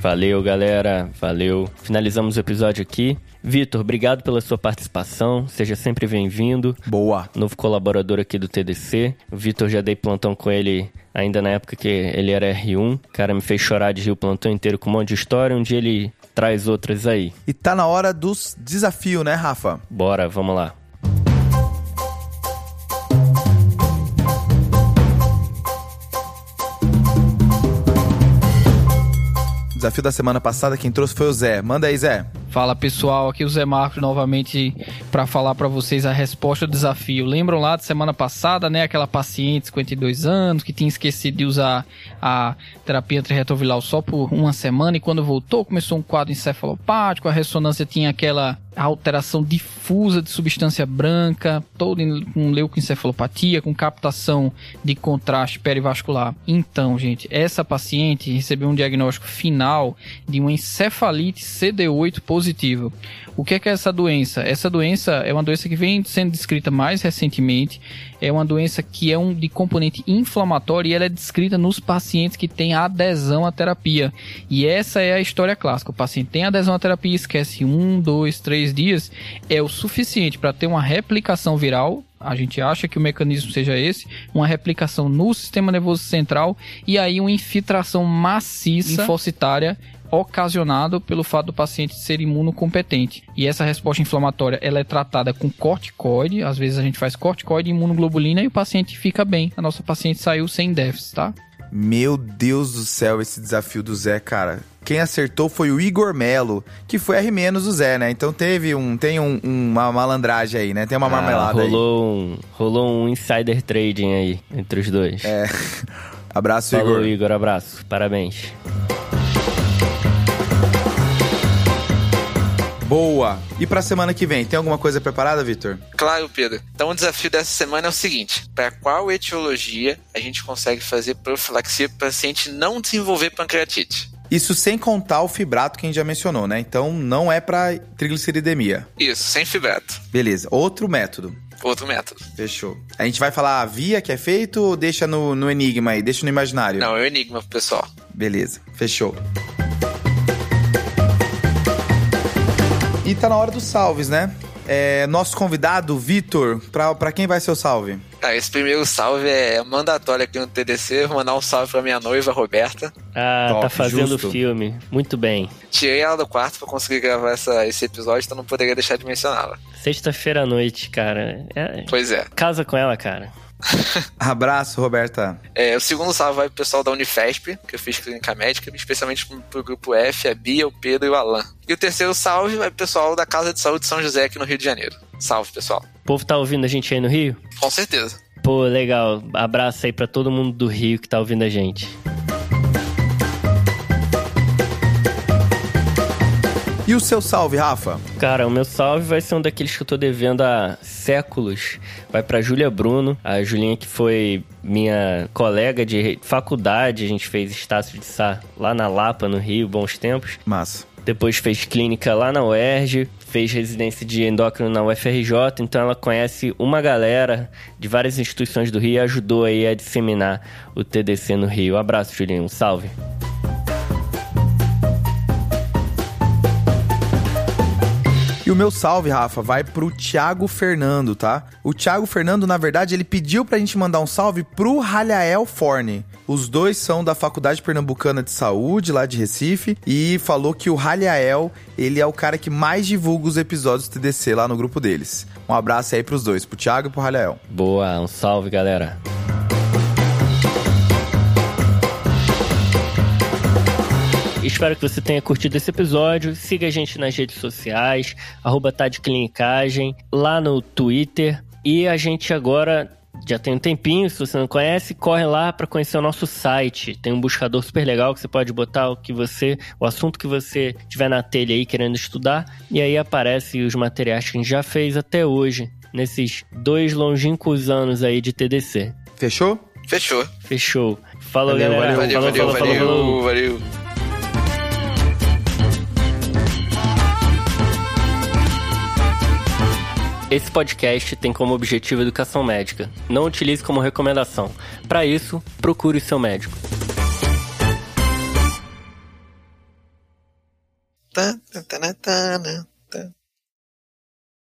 Valeu, galera. Valeu. Finalizamos o episódio aqui. Vitor, obrigado pela sua participação. Seja sempre bem-vindo. Boa. Novo colaborador aqui do TDC. O Vitor já dei plantão com ele ainda na época que ele era R1. O cara me fez chorar de rir o plantão inteiro com um monte de história. Um dia ele traz outras aí. E tá na hora dos desafios, né, Rafa? Bora, vamos lá. Desafio da semana passada, quem trouxe foi o Zé. Manda aí, Zé. Fala pessoal, aqui o Zé Marcos novamente para falar para vocês a resposta ao desafio. Lembram lá da semana passada, né, aquela paciente de 52 anos que tinha esquecido de usar a terapia antirretroviral só por uma semana e quando voltou começou um quadro encefalopático, a ressonância tinha aquela alteração difusa de substância branca, todo com leucoencefalopatia, com captação de contraste perivascular. Então, gente, essa paciente recebeu um diagnóstico final de uma encefalite CD8 positiva. O que é, que é essa doença? Essa doença é uma doença que vem sendo descrita mais recentemente. É uma doença que é um de componente inflamatório e ela é descrita nos pacientes que têm adesão à terapia. E essa é a história clássica. O paciente tem adesão à terapia, esquece um, dois, três dias, é o suficiente para ter uma replicação viral a gente acha que o mecanismo seja esse, uma replicação no sistema nervoso central e aí uma infiltração maciça linfocitária ocasionado pelo fato do paciente ser imunocompetente. E essa resposta inflamatória ela é tratada com corticoide, às vezes a gente faz corticoide e imunoglobulina e o paciente fica bem. A nossa paciente saiu sem déficit, tá? Meu Deus do céu, esse desafio do Zé, cara. Quem acertou foi o Igor Melo, que foi R- do Zé, né? Então teve um, tem um, uma malandragem aí, né? Tem uma marmelada ah, aí. rolou Um, rolou um insider trading aí entre os dois. É. [LAUGHS] Abraço, Falou, Igor. Igor. Abraço. Parabéns. Boa. E pra semana que vem, tem alguma coisa preparada, Vitor? Claro, Pedro. Então o desafio dessa semana é o seguinte: para qual etiologia a gente consegue fazer profilaxia para o paciente não desenvolver pancreatite? Isso sem contar o fibrato que a gente já mencionou, né? Então não é pra trigliceridemia. Isso, sem fibrato. Beleza. Outro método. Outro método. Fechou. A gente vai falar a via que é feito ou deixa no, no enigma aí? Deixa no imaginário? Não, é o enigma pro pessoal. Beleza. Fechou. E tá na hora dos salves, né? É, nosso convidado, Vitor, pra, pra quem vai ser o salve? Tá, esse primeiro salve é mandatório aqui no TDC. Vou mandar um salve pra minha noiva, Roberta. Ah, Top, tá fazendo justo. filme. Muito bem. Tirei ela do quarto pra conseguir gravar essa, esse episódio, então não poderia deixar de mencioná-la. Sexta-feira à noite, cara. É- Pois é. Casa com ela, cara. [LAUGHS] Abraço, Roberta. É, o segundo salve vai pro pessoal da Unifesp, que eu fiz clínica médica, especialmente pro, grupo F, a Bia, o Pedro e o Alan. E o terceiro salve vai pro pessoal da Casa de Saúde de São José, aqui no Rio de Janeiro. Salve, pessoal. O povo tá ouvindo a gente aí no Rio? Com certeza. Pô, legal. Abraço aí pra todo mundo do Rio que tá ouvindo a gente. E o seu salve, Rafa? Cara, o meu salve vai ser um daqueles que eu tô devendo há séculos. Vai pra Júlia Bruno, a Julinha que foi minha colega de faculdade, a gente fez Estácio de Sá lá na Lapa, no Rio, bons tempos. Massa. Depois fez clínica lá na UERJ, fez residência de endócrino na UFRJ, então ela conhece uma galera de várias instituições do Rio e ajudou aí a disseminar o TDC no Rio. Um abraço, Julinho, um salve. E o meu salve, Rafa, vai pro Thiago Fernando, tá? O Thiago Fernando, na verdade, ele pediu pra gente mandar um salve pro Ralhael Forne. Os dois são da Faculdade Pernambucana de Saúde, lá de Recife, e falou que o Ralhael, ele é o cara que mais divulga os episódios do TDC lá no grupo deles. Um abraço aí pros dois, pro Thiago e pro Ralhael. Boa, um salve, galera. Espero que você tenha curtido esse episódio. Siga a gente nas redes sociais, arroba tá de clinicagem, lá no Twitter. E a gente agora já tem um tempinho, se você não conhece, corre lá para conhecer o nosso site. Tem um buscador super legal que você pode botar o que você, o assunto que você tiver na telha aí querendo estudar, e aí aparece os materiais que a gente já fez até hoje, nesses dois longínquos anos aí de TDC. Fechou? Fechou. Fechou. Falou, Valeu, galera. valeu, Valeu, falou, valeu, falou, falou, falou. valeu, valeu. Esse podcast tem como objetivo educação médica. Não utilize como recomendação. Para isso, procure seu médico. Tá, tá, tá, tá?